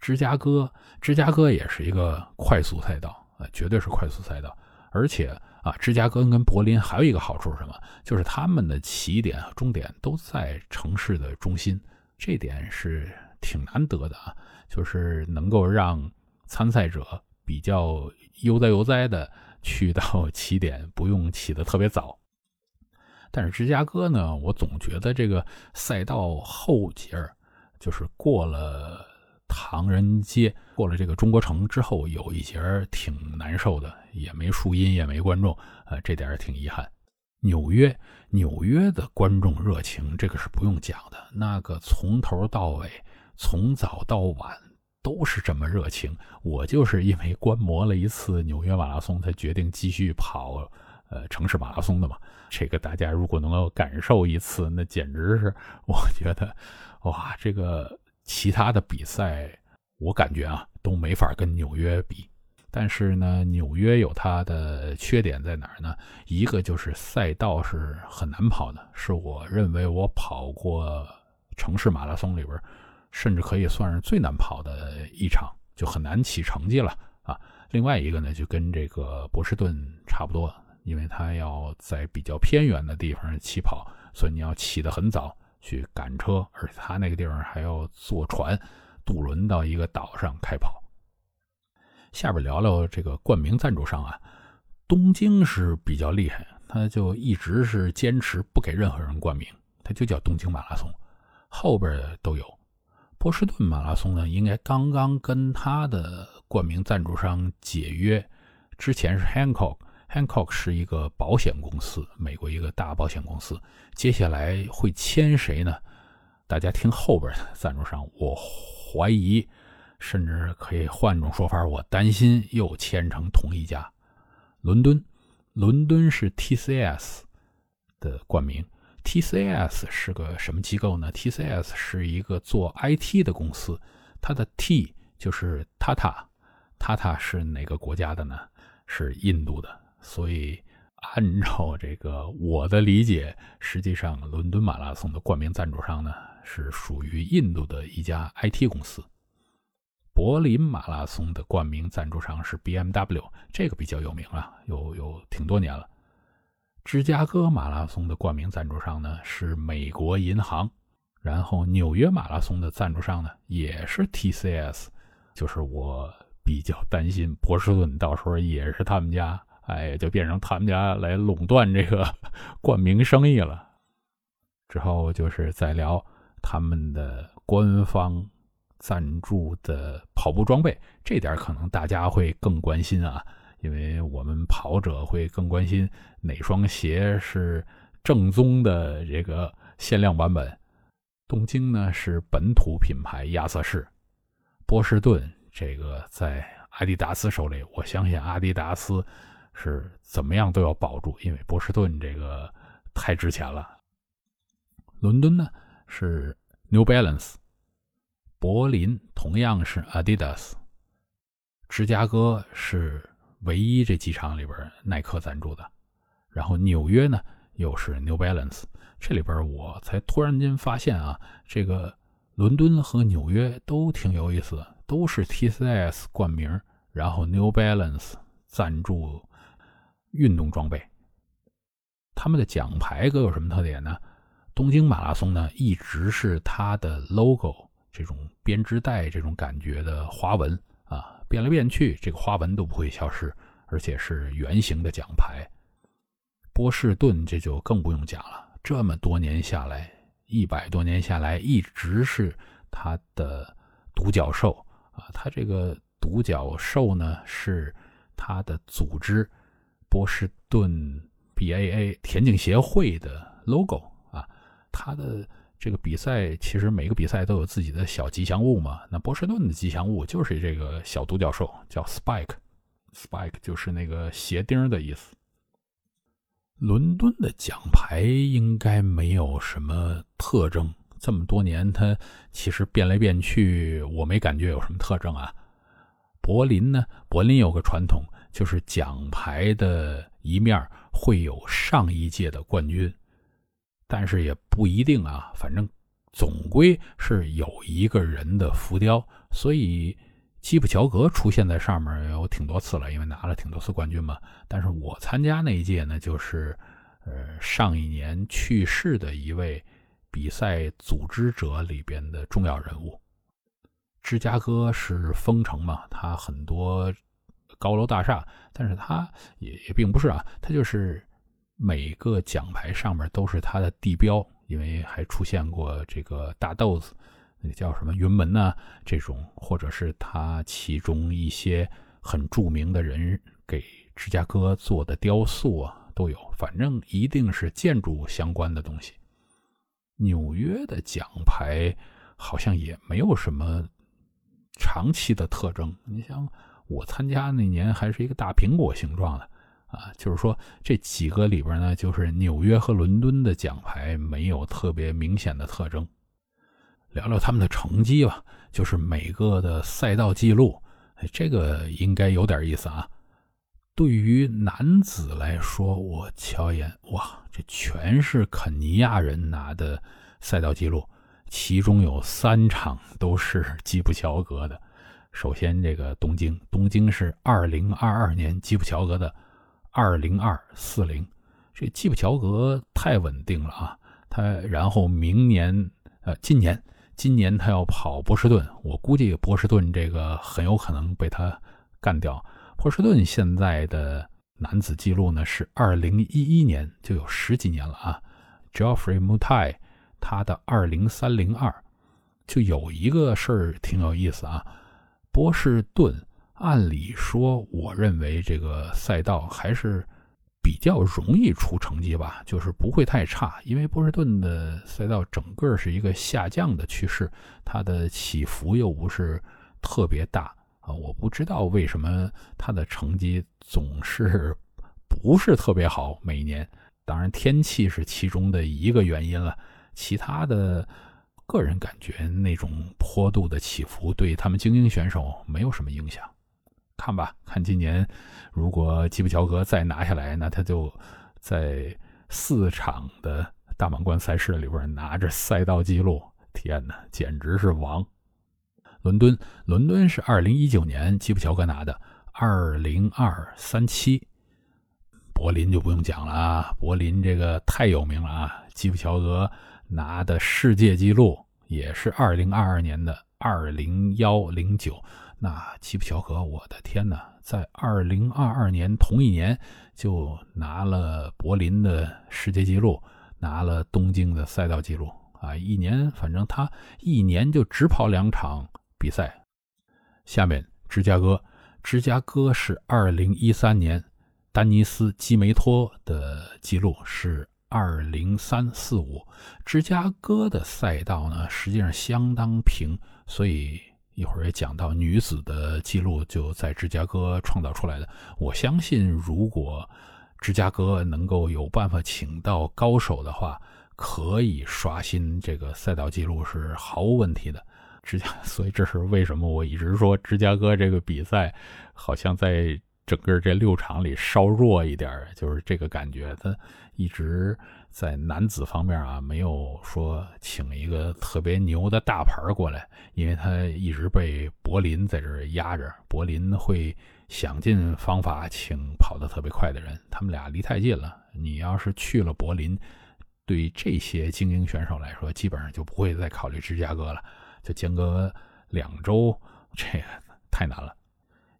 芝加哥，芝加哥也是一个快速赛道。啊，绝对是快速赛道，而且啊，芝加哥跟柏林还有一个好处是什么？就是他们的起点和终点都在城市的中心，这点是挺难得的啊，就是能够让参赛者比较悠哉悠哉的去到起点，不用起得特别早。但是芝加哥呢，我总觉得这个赛道后节就是过了。唐人街过了这个中国城之后，有一节挺难受的，也没树荫，也没观众，呃，这点挺遗憾。纽约，纽约的观众热情，这个是不用讲的，那个从头到尾，从早到晚都是这么热情。我就是因为观摩了一次纽约马拉松，才决定继续跑，呃，城市马拉松的嘛。这个大家如果能够感受一次，那简直是，我觉得，哇，这个。其他的比赛，我感觉啊都没法跟纽约比。但是呢，纽约有它的缺点在哪儿呢？一个就是赛道是很难跑的，是我认为我跑过城市马拉松里边，甚至可以算是最难跑的一场，就很难起成绩了啊。另外一个呢，就跟这个波士顿差不多，因为它要在比较偏远的地方起跑，所以你要起得很早。去赶车，而且他那个地方还要坐船渡轮到一个岛上开跑。下边聊聊这个冠名赞助商啊，东京是比较厉害，他就一直是坚持不给任何人冠名，他就叫东京马拉松，后边都有。波士顿马拉松呢，应该刚刚跟他的冠名赞助商解约，之前是 Hancock。Hancock 是一个保险公司，美国一个大保险公司。接下来会签谁呢？大家听后边的赞助商，我怀疑，甚至可以换种说法，我担心又签成同一家。伦敦，伦敦是 TCS 的冠名 TCS 是个什么机构呢？TCS 是一个做 IT 的公司，它的 T 就是 Tata，Tata 是哪个国家的呢？是印度的。所以按照这个我的理解，实际上伦敦马拉松的冠名赞助商呢是属于印度的一家 IT 公司。柏林马拉松的冠名赞助商是 BMW，这个比较有名啊，有有挺多年了。芝加哥马拉松的冠名赞助商呢是美国银行，然后纽约马拉松的赞助商呢也是 TCS，就是我比较担心波士顿到时候也是他们家，哎，就变成他们家来垄断这个 冠名生意了。之后就是再聊他们的官方。赞助的跑步装备，这点可能大家会更关心啊，因为我们跑者会更关心哪双鞋是正宗的这个限量版本。东京呢是本土品牌亚瑟士，波士顿这个在阿迪达斯手里，我相信阿迪达斯是怎么样都要保住，因为波士顿这个太值钱了。伦敦呢是 New Balance。柏林同样是 Adidas，芝加哥是唯一这几场里边耐克赞助的，然后纽约呢又是 New Balance。这里边我才突然间发现啊，这个伦敦和纽约都挺有意思的，都是 TCS 冠名，然后 New Balance 赞助运动装备。他们的奖牌各有什么特点呢？东京马拉松呢一直是它的 logo。这种编织袋这种感觉的花纹啊，变来变去，这个花纹都不会消失，而且是圆形的奖牌。波士顿这就更不用讲了，这么多年下来，一百多年下来，一直是它的独角兽啊。它这个独角兽呢，是它的组织波士顿 BAA 田径协会的 logo 啊，它的。这个比赛其实每个比赛都有自己的小吉祥物嘛。那波士顿的吉祥物就是这个小独角兽，叫 Spike，Spike 就是那个鞋钉的意思。伦敦的奖牌应该没有什么特征，这么多年它其实变来变去，我没感觉有什么特征啊。柏林呢，柏林有个传统，就是奖牌的一面会有上一届的冠军。但是也不一定啊，反正总归是有一个人的浮雕，所以基普乔格出现在上面有挺多次了，因为拿了挺多次冠军嘛。但是我参加那一届呢，就是呃上一年去世的一位比赛组织者里边的重要人物。芝加哥是风城嘛，它很多高楼大厦，但是它也也并不是啊，它就是。每个奖牌上面都是它的地标，因为还出现过这个大豆子，那个叫什么云门呢？这种或者是它其中一些很著名的人给芝加哥做的雕塑啊，都有。反正一定是建筑相关的东西。纽约的奖牌好像也没有什么长期的特征。你像我参加那年还是一个大苹果形状的。啊，就是说这几个里边呢，就是纽约和伦敦的奖牌没有特别明显的特征。聊聊他们的成绩吧，就是每个的赛道记录，这个应该有点意思啊。对于男子来说，我瞧一眼，哇，这全是肯尼亚人拿的赛道记录，其中有三场都是基普乔格的。首先，这个东京，东京是二零二二年基普乔格的。二零二四零，这基普乔格太稳定了啊！他然后明年，呃，今年，今年他要跑波士顿，我估计波士顿这个很有可能被他干掉。波士顿现在的男子记录呢是二零一一年，就有十几年了啊。Geoffrey Mutai 他的二零三零二，就有一个事儿挺有意思啊，波士顿。按理说，我认为这个赛道还是比较容易出成绩吧，就是不会太差。因为波士顿的赛道整个是一个下降的趋势，它的起伏又不是特别大啊。我不知道为什么它的成绩总是 不是特别好，每年。当然天气是其中的一个原因了，其他的个人感觉那种坡度的起伏对他们精英选手没有什么影响。看吧，看今年如果基普乔格再拿下来，那他就在四场的大满贯赛事里边拿着赛道记录，天哪，简直是王！伦敦，伦敦是二零一九年基普乔格拿的二零二三七，柏林就不用讲了啊，柏林这个太有名了啊，基普乔格拿的世界纪录也是二零二二年的二零幺零九。那基普乔格，我的天哪，在二零二二年同一年就拿了柏林的世界纪录，拿了东京的赛道纪录啊！一年，反正他一年就只跑两场比赛。下面芝加哥，芝加哥是二零一三年，丹尼斯基梅托的记录是二零三四五。芝加哥的赛道呢，实际上相当平，所以。一会儿也讲到女子的记录就在芝加哥创造出来的。我相信，如果芝加哥能够有办法请到高手的话，可以刷新这个赛道记录是毫无问题的。芝加，所以这是为什么我一直说芝加哥这个比赛好像在整个这六场里稍弱一点，就是这个感觉。他一直。在男子方面啊，没有说请一个特别牛的大牌过来，因为他一直被柏林在这压着。柏林会想尽方法请跑得特别快的人，他们俩离太近了。你要是去了柏林，对这些精英选手来说，基本上就不会再考虑芝加哥了，就间隔两周，这个太难了。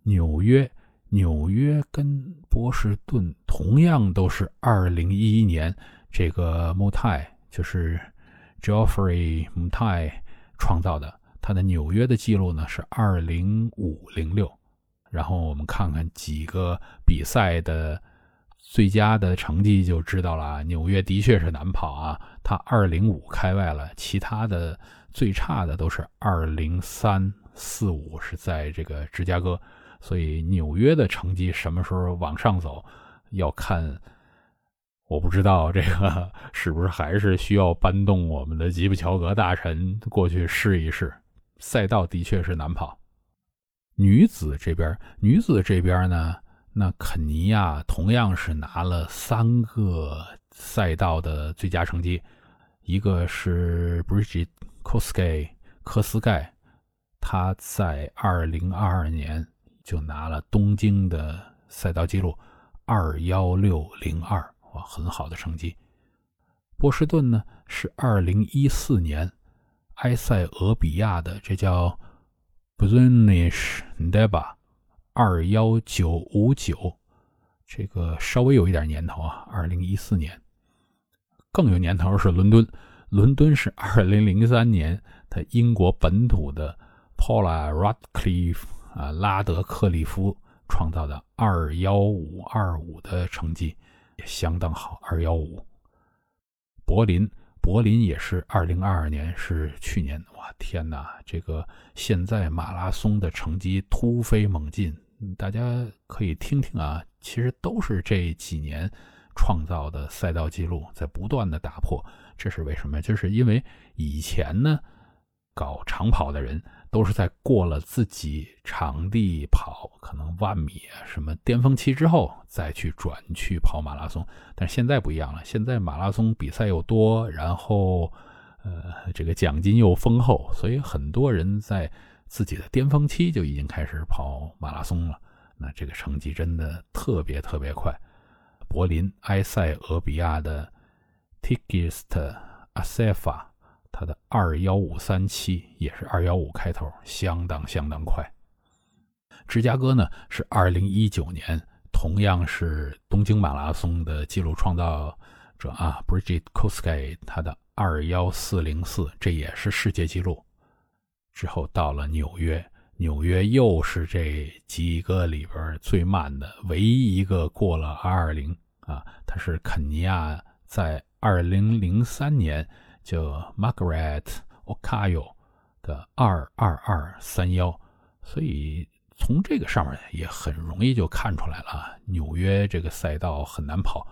纽约，纽约跟波士顿同样都是二零一一年。这个穆泰就是 Geoffrey 穆泰创造的，他的纽约的记录呢是二零五零六。然后我们看看几个比赛的最佳的成绩就知道了。纽约的确是难跑啊，他二零五开外了，其他的最差的都是二零三四五，是在这个芝加哥。所以纽约的成绩什么时候往上走，要看。我不知道这个 是不是还是需要搬动我们的吉普乔格大臣过去试一试。赛道的确是难跑。女子这边，女子这边呢，那肯尼亚同样是拿了三个赛道的最佳成绩，一个是 Bridget Kosgei 科斯盖，她在二零二二年就拿了东京的赛道记录二幺六零二。哇，很好的成绩。波士顿呢是二零一四年埃塞俄比亚的，这叫 Brunish Deba，二幺九五九，这个稍微有一点年头啊。二零一四年更有年头是伦敦，伦敦是二零零三年他英国本土的 Paula Radcliffe 啊拉德克利夫创造的二幺五二五的成绩。也相当好，二幺五。柏林，柏林也是二零二二年，是去年。哇，天哪！这个现在马拉松的成绩突飞猛进，大家可以听听啊。其实都是这几年创造的赛道记录，在不断的打破。这是为什么？就是因为以前呢，搞长跑的人。都是在过了自己场地跑，可能万米啊什么巅峰期之后，再去转去跑马拉松。但是现在不一样了，现在马拉松比赛又多，然后呃这个奖金又丰厚，所以很多人在自己的巅峰期就已经开始跑马拉松了。那这个成绩真的特别特别快。柏林埃塞俄比亚的 Tigist Asefa。他的二幺五三七也是二幺五开头，相当相当快。芝加哥呢是二零一九年，同样是东京马拉松的纪录创造者啊，Bridget Kosgei，他的二幺四零四，这也是世界纪录。之后到了纽约，纽约又是这几个里边最慢的，唯一一个过了二二零啊，他是肯尼亚，在二零零三年。叫 Margaret Okayo 的二二二三幺，所以从这个上面也很容易就看出来了啊，纽约这个赛道很难跑，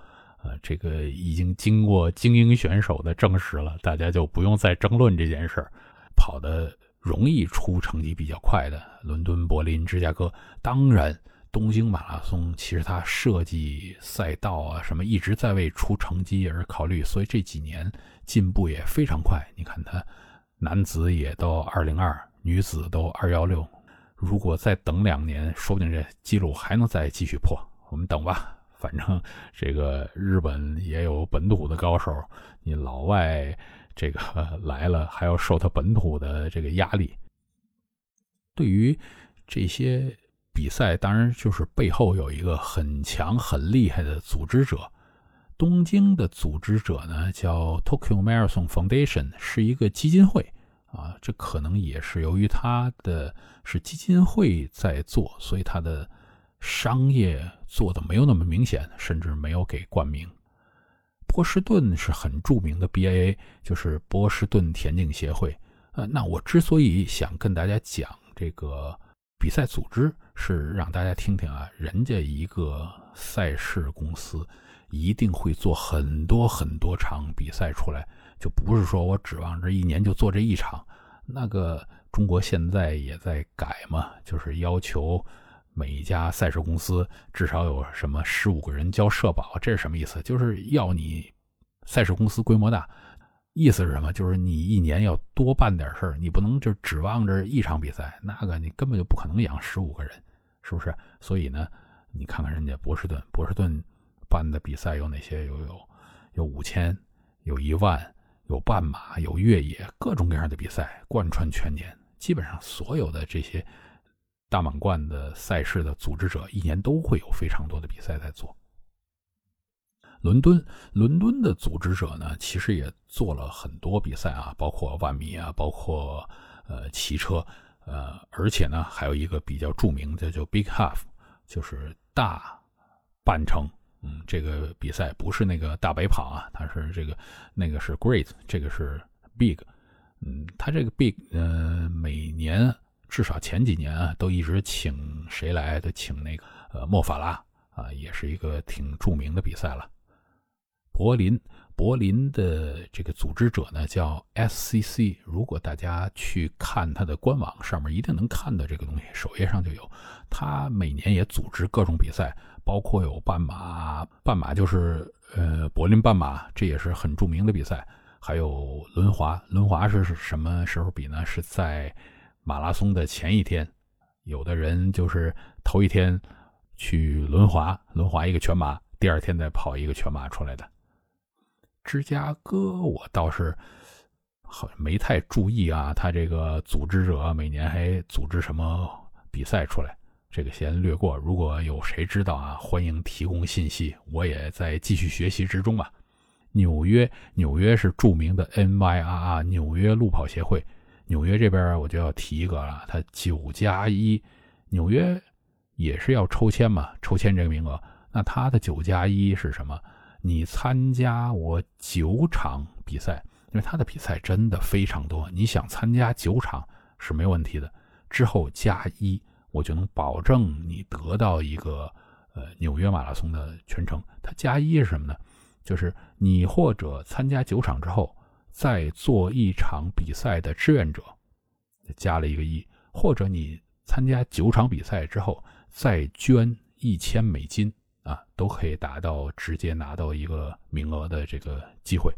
呃，这个已经经过精英选手的证实了，大家就不用再争论这件事儿。跑的容易出成绩比较快的，伦敦、柏林、芝加哥，当然东京马拉松，其实它设计赛道啊什么一直在为出成绩而考虑，所以这几年进步也非常快。你看他男子也都二零二，女子都二幺六，如果再等两年，说不定这记录还能再继续破。我们等吧，反正这个日本也有本土的高手，你老外。这个来了还要受他本土的这个压力。对于这些比赛，当然就是背后有一个很强很厉害的组织者。东京的组织者呢叫 Tokyo Marathon Foundation，是一个基金会啊。这可能也是由于他的是基金会在做，所以他的商业做的没有那么明显，甚至没有给冠名。波士顿是很著名的 BAA，就是波士顿田径协会。呃，那我之所以想跟大家讲这个比赛组织，是让大家听听啊，人家一个赛事公司一定会做很多很多场比赛出来，就不是说我指望着一年就做这一场。那个中国现在也在改嘛，就是要求。每一家赛事公司至少有什么十五个人交社保，这是什么意思？就是要你赛事公司规模大，意思是什么？就是你一年要多办点事儿，你不能就指望着一场比赛，那个你根本就不可能养十五个人，是不是？所以呢，你看看人家波士顿，波士顿办的比赛有哪些？有有有五千，有一万，有半马，有越野，各种各样的比赛贯穿全年，基本上所有的这些。大满贯的赛事的组织者一年都会有非常多的比赛在做。伦敦，伦敦的组织者呢，其实也做了很多比赛啊，包括万米啊，包括呃骑车，呃，而且呢，还有一个比较著名的叫 Big Half，就是大半程。嗯，这个比赛不是那个大白跑啊，它是这个那个是 Great，这个是 Big。嗯，它这个 Big，呃，每年。至少前几年啊，都一直请谁来？都请那个呃莫法拉啊，也是一个挺著名的比赛了。柏林，柏林的这个组织者呢叫 SCC。如果大家去看他的官网上面，一定能看到这个东西，首页上就有。他每年也组织各种比赛，包括有半马，半马就是呃柏林半马，这也是很著名的比赛。还有轮滑，轮滑是什么时候比呢？是在。马拉松的前一天，有的人就是头一天去轮滑，轮滑一个全马，第二天再跑一个全马出来的。芝加哥我倒是好像没太注意啊，他这个组织者每年还组织什么比赛出来，这个先略过。如果有谁知道啊，欢迎提供信息，我也在继续学习之中吧。纽约，纽约是著名的 NYRR 纽约路跑协会。纽约这边我就要提一个了，它九加一，纽约也是要抽签嘛，抽签这个名额。那它的九加一是什么？你参加我九场比赛，因为它的比赛真的非常多，你想参加九场是没问题的。之后加一，我就能保证你得到一个呃纽约马拉松的全程。它加一是什么呢？就是你或者参加九场之后。再做一场比赛的志愿者，加了一个一，或者你参加九场比赛之后再捐一千美金啊，都可以达到直接拿到一个名额的这个机会。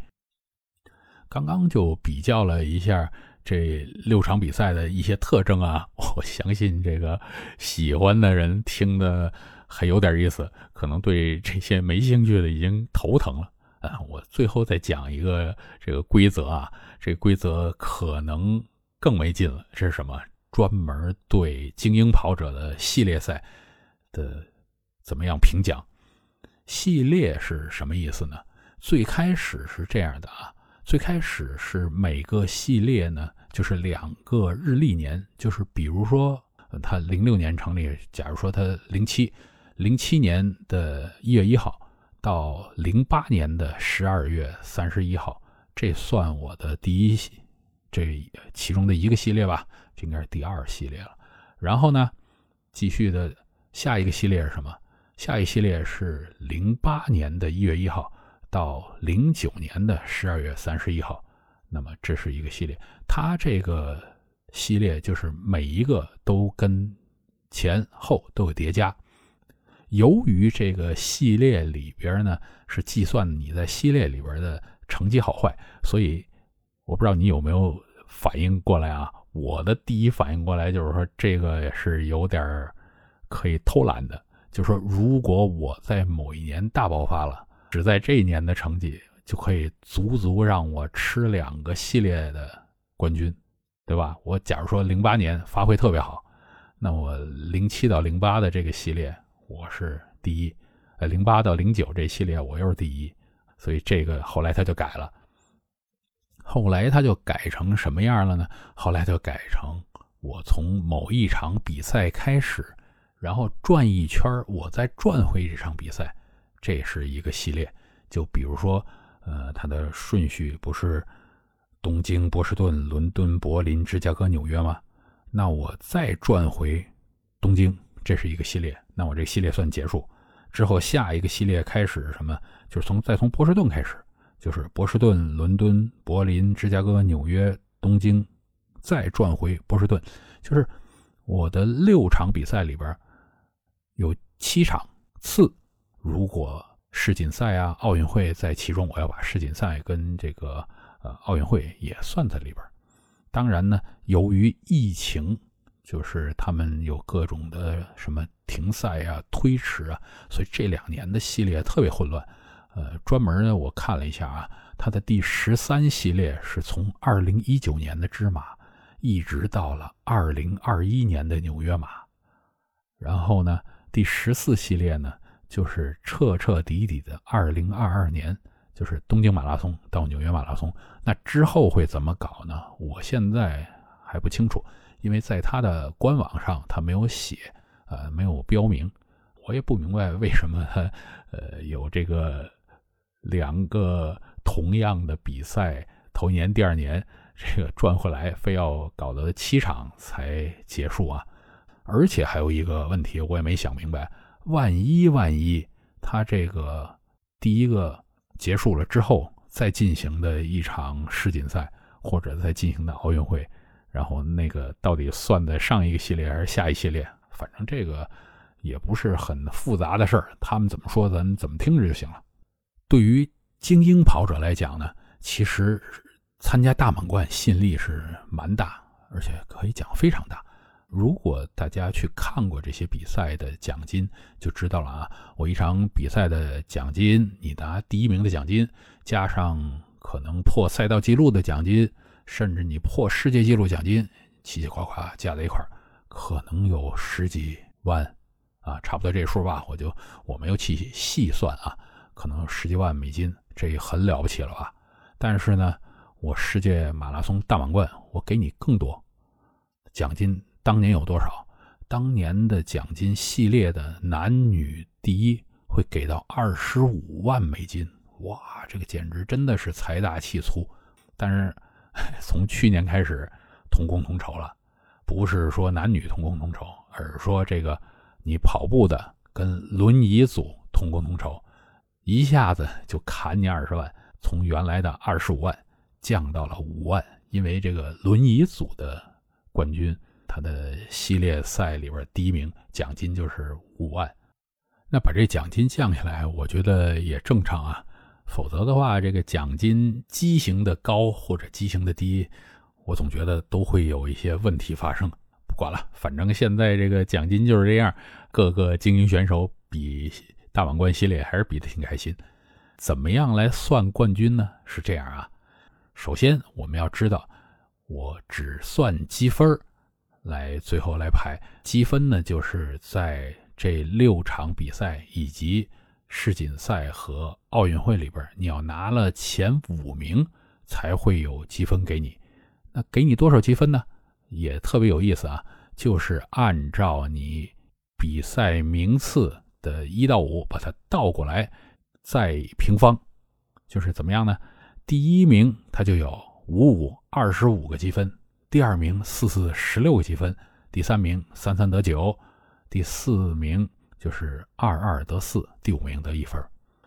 刚刚就比较了一下这六场比赛的一些特征啊，我相信这个喜欢的人听的还有点意思，可能对这些没兴趣的已经头疼了。啊，我最后再讲一个这个规则啊，这规则可能更没劲了。这是什么？专门对精英跑者的系列赛的怎么样评奖？系列是什么意思呢？最开始是这样的啊，最开始是每个系列呢，就是两个日历年，就是比如说他零六年成立，假如说他零七零七年的一月一号。到零八年的十二月三十一号，这算我的第一，这其中的一个系列吧，这应该是第二系列了。然后呢，继续的下一个系列是什么？下一系列是零八年的一月一号到零九年的十二月三十一号。那么这是一个系列，它这个系列就是每一个都跟前后都有叠加。由于这个系列里边呢是计算你在系列里边的成绩好坏，所以我不知道你有没有反应过来啊？我的第一反应过来就是说这个是有点可以偷懒的，就是说如果我在某一年大爆发了，只在这一年的成绩。就可以足足让我吃两个系列的冠军，对吧？我假如说零八年发挥特别好，那我零七到零八的这个系列我是第一，呃，零八到零九这系列我又是第一，所以这个后来他就改了。后来他就改成什么样了呢？后来就改成我从某一场比赛开始，然后转一圈，我再转回这场比赛，这是一个系列。就比如说。呃，它的顺序不是东京、波士顿、伦敦、柏林、芝加哥、纽约吗？那我再转回东京，这是一个系列，那我这系列算结束。之后下一个系列开始什么？就是从再从波士顿开始，就是波士顿、伦敦、柏林、芝加哥、纽约、东京，再转回波士顿。就是我的六场比赛里边有七场次，如果。世锦赛啊，奥运会在其中，我要把世锦赛跟这个呃奥运会也算在里边。当然呢，由于疫情，就是他们有各种的什么停赛啊、推迟啊，所以这两年的系列特别混乱。呃，专门呢我看了一下啊，它的第十三系列是从二零一九年的芝马，一直到了二零二一年的纽约马，然后呢，第十四系列呢。就是彻彻底底的二零二二年，就是东京马拉松到纽约马拉松，那之后会怎么搞呢？我现在还不清楚，因为在他的官网上他没有写，呃，没有标明，我也不明白为什么他，呃，有这个两个同样的比赛，头一年、第二年这个转回来，非要搞到七场才结束啊！而且还有一个问题，我也没想明白。万一万一他这个第一个结束了之后再进行的一场世锦赛，或者再进行的奥运会，然后那个到底算在上一个系列还是下一系列？反正这个也不是很复杂的事儿，他们怎么说咱怎么听着就行了。对于精英跑者来讲呢，其实参加大满贯吸引力是蛮大，而且可以讲非常大。如果大家去看过这些比赛的奖金，就知道了啊。我一场比赛的奖金，你拿第一名的奖金，加上可能破赛道记录的奖金，甚至你破世界纪录奖金，七七夸夸加在一块儿，可能有十几万啊，差不多这数吧。我就我没有去细算啊，可能十几万美金，这很了不起了吧？但是呢，我世界马拉松大满贯，我给你更多奖金。当年有多少？当年的奖金系列的男女第一会给到二十五万美金，哇，这个简直真的是财大气粗。但是 从去年开始同工同酬了，不是说男女同工同酬，而是说这个你跑步的跟轮椅组同工同酬，一下子就砍你二十万，从原来的二十五万降到了五万，因为这个轮椅组的冠军。他的系列赛里边第一名奖金就是五万，那把这奖金降下来，我觉得也正常啊。否则的话，这个奖金畸形的高或者畸形的低，我总觉得都会有一些问题发生。不管了，反正现在这个奖金就是这样，各个精英选手比大满贯系列还是比的挺开心。怎么样来算冠军呢？是这样啊，首先我们要知道，我只算积分儿。来，最后来排积分呢，就是在这六场比赛以及世锦赛和奥运会里边，你要拿了前五名才会有积分给你。那给你多少积分呢？也特别有意思啊，就是按照你比赛名次的一到五，把它倒过来再平方，就是怎么样呢？第一名他就有五五二十五个积分。第二名四四十六个积分，第三名三三得九，第四名就是二二得四，第五名得一分。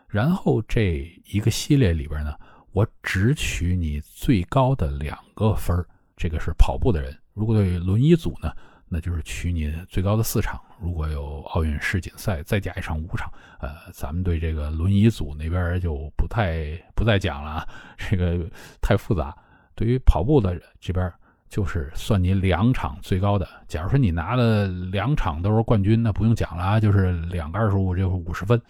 然后这一个系列里边呢，我只取你最高的两个分这个是跑步的人。如果对轮椅组呢，那就是取你最高的四场。如果有奥运世锦赛，再加一场五场。呃，咱们对这个轮椅组那边就不太不再讲了啊，这个太复杂。对于跑步的这边，就是算你两场最高的。假如说你拿了两场都是冠军，那不用讲了啊，就是两个二十五就是五十分。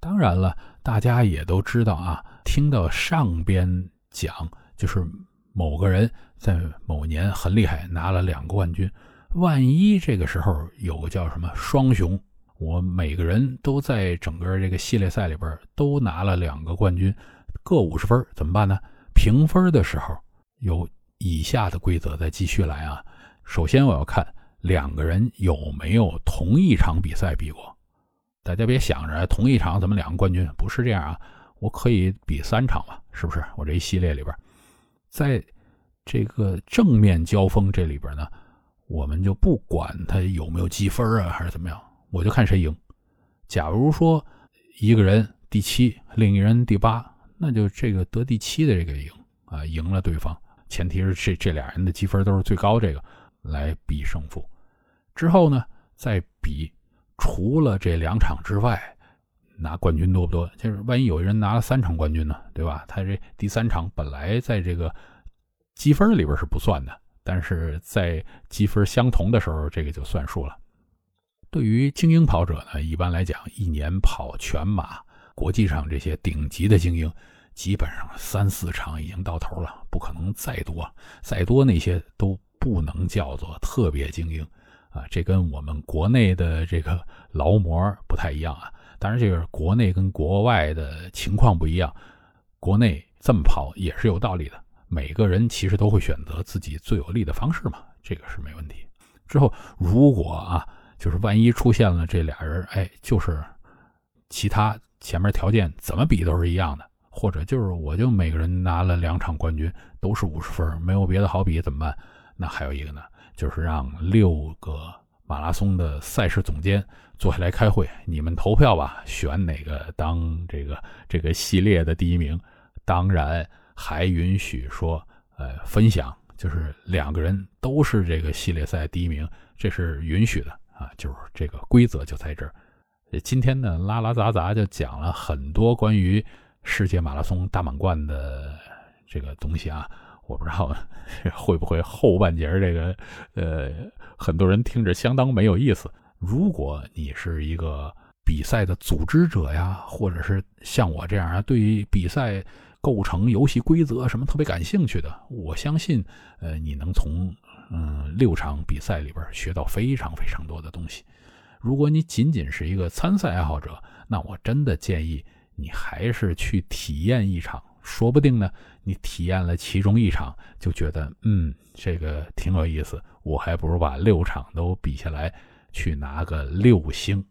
当然了，大家也都知道啊，听到上边讲，就是某个人在某年很厉害，拿了两个冠军。万一这个时候有个叫什么双雄，我每个人都在整个这个系列赛里边都拿了两个冠军，各五十分，怎么办呢？评分的时候有以下的规则再继续来啊。首先我要看两个人有没有同一场比赛比过。大家别想着同一场怎么两个冠军，不是这样啊！我可以比三场嘛，是不是？我这一系列里边，在这个正面交锋这里边呢，我们就不管他有没有积分啊，还是怎么样，我就看谁赢。假如说一个人第七，另一人第八，那就这个得第七的这个赢啊，赢了对方。前提是这这俩人的积分都是最高，这个来比胜负。之后呢，再比。除了这两场之外，拿冠军多不多？就是万一有人拿了三场冠军呢，对吧？他这第三场本来在这个积分里边是不算的，但是在积分相同的时候，这个就算数了。对于精英跑者呢，一般来讲，一年跑全马，国际上这些顶级的精英，基本上三四场已经到头了，不可能再多，再多那些都不能叫做特别精英。啊，这跟我们国内的这个劳模不太一样啊。当然，这个国内跟国外的情况不一样。国内这么跑也是有道理的。每个人其实都会选择自己最有利的方式嘛，这个是没问题。之后，如果啊，就是万一出现了这俩人，哎，就是其他前面条件怎么比都是一样的，或者就是我就每个人拿了两场冠军，都是五十分，没有别的好比怎么办？那还有一个呢。就是让六个马拉松的赛事总监坐下来开会，你们投票吧，选哪个当这个这个系列的第一名。当然还允许说，呃，分享，就是两个人都是这个系列赛第一名，这是允许的啊。就是这个规则就在这儿。今天呢，拉拉杂杂就讲了很多关于世界马拉松大满贯的这个东西啊。我不知道 会不会后半截这个，呃，很多人听着相当没有意思。如果你是一个比赛的组织者呀，或者是像我这样啊，对于比赛构成、游戏规则什么特别感兴趣的，我相信，呃，你能从嗯六场比赛里边学到非常非常多的东西。如果你仅仅是一个参赛爱好者，那我真的建议你还是去体验一场。说不定呢，你体验了其中一场，就觉得嗯，这个挺有意思。我还不如把六场都比下来，去拿个六星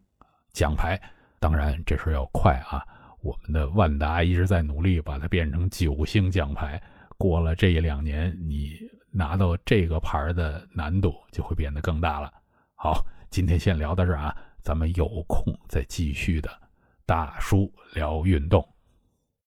奖牌。当然，这事要快啊！我们的万达一直在努力把它变成九星奖牌。过了这一两年，你拿到这个牌的难度就会变得更大了。好，今天先聊到这儿啊，咱们有空再继续的大叔聊运动。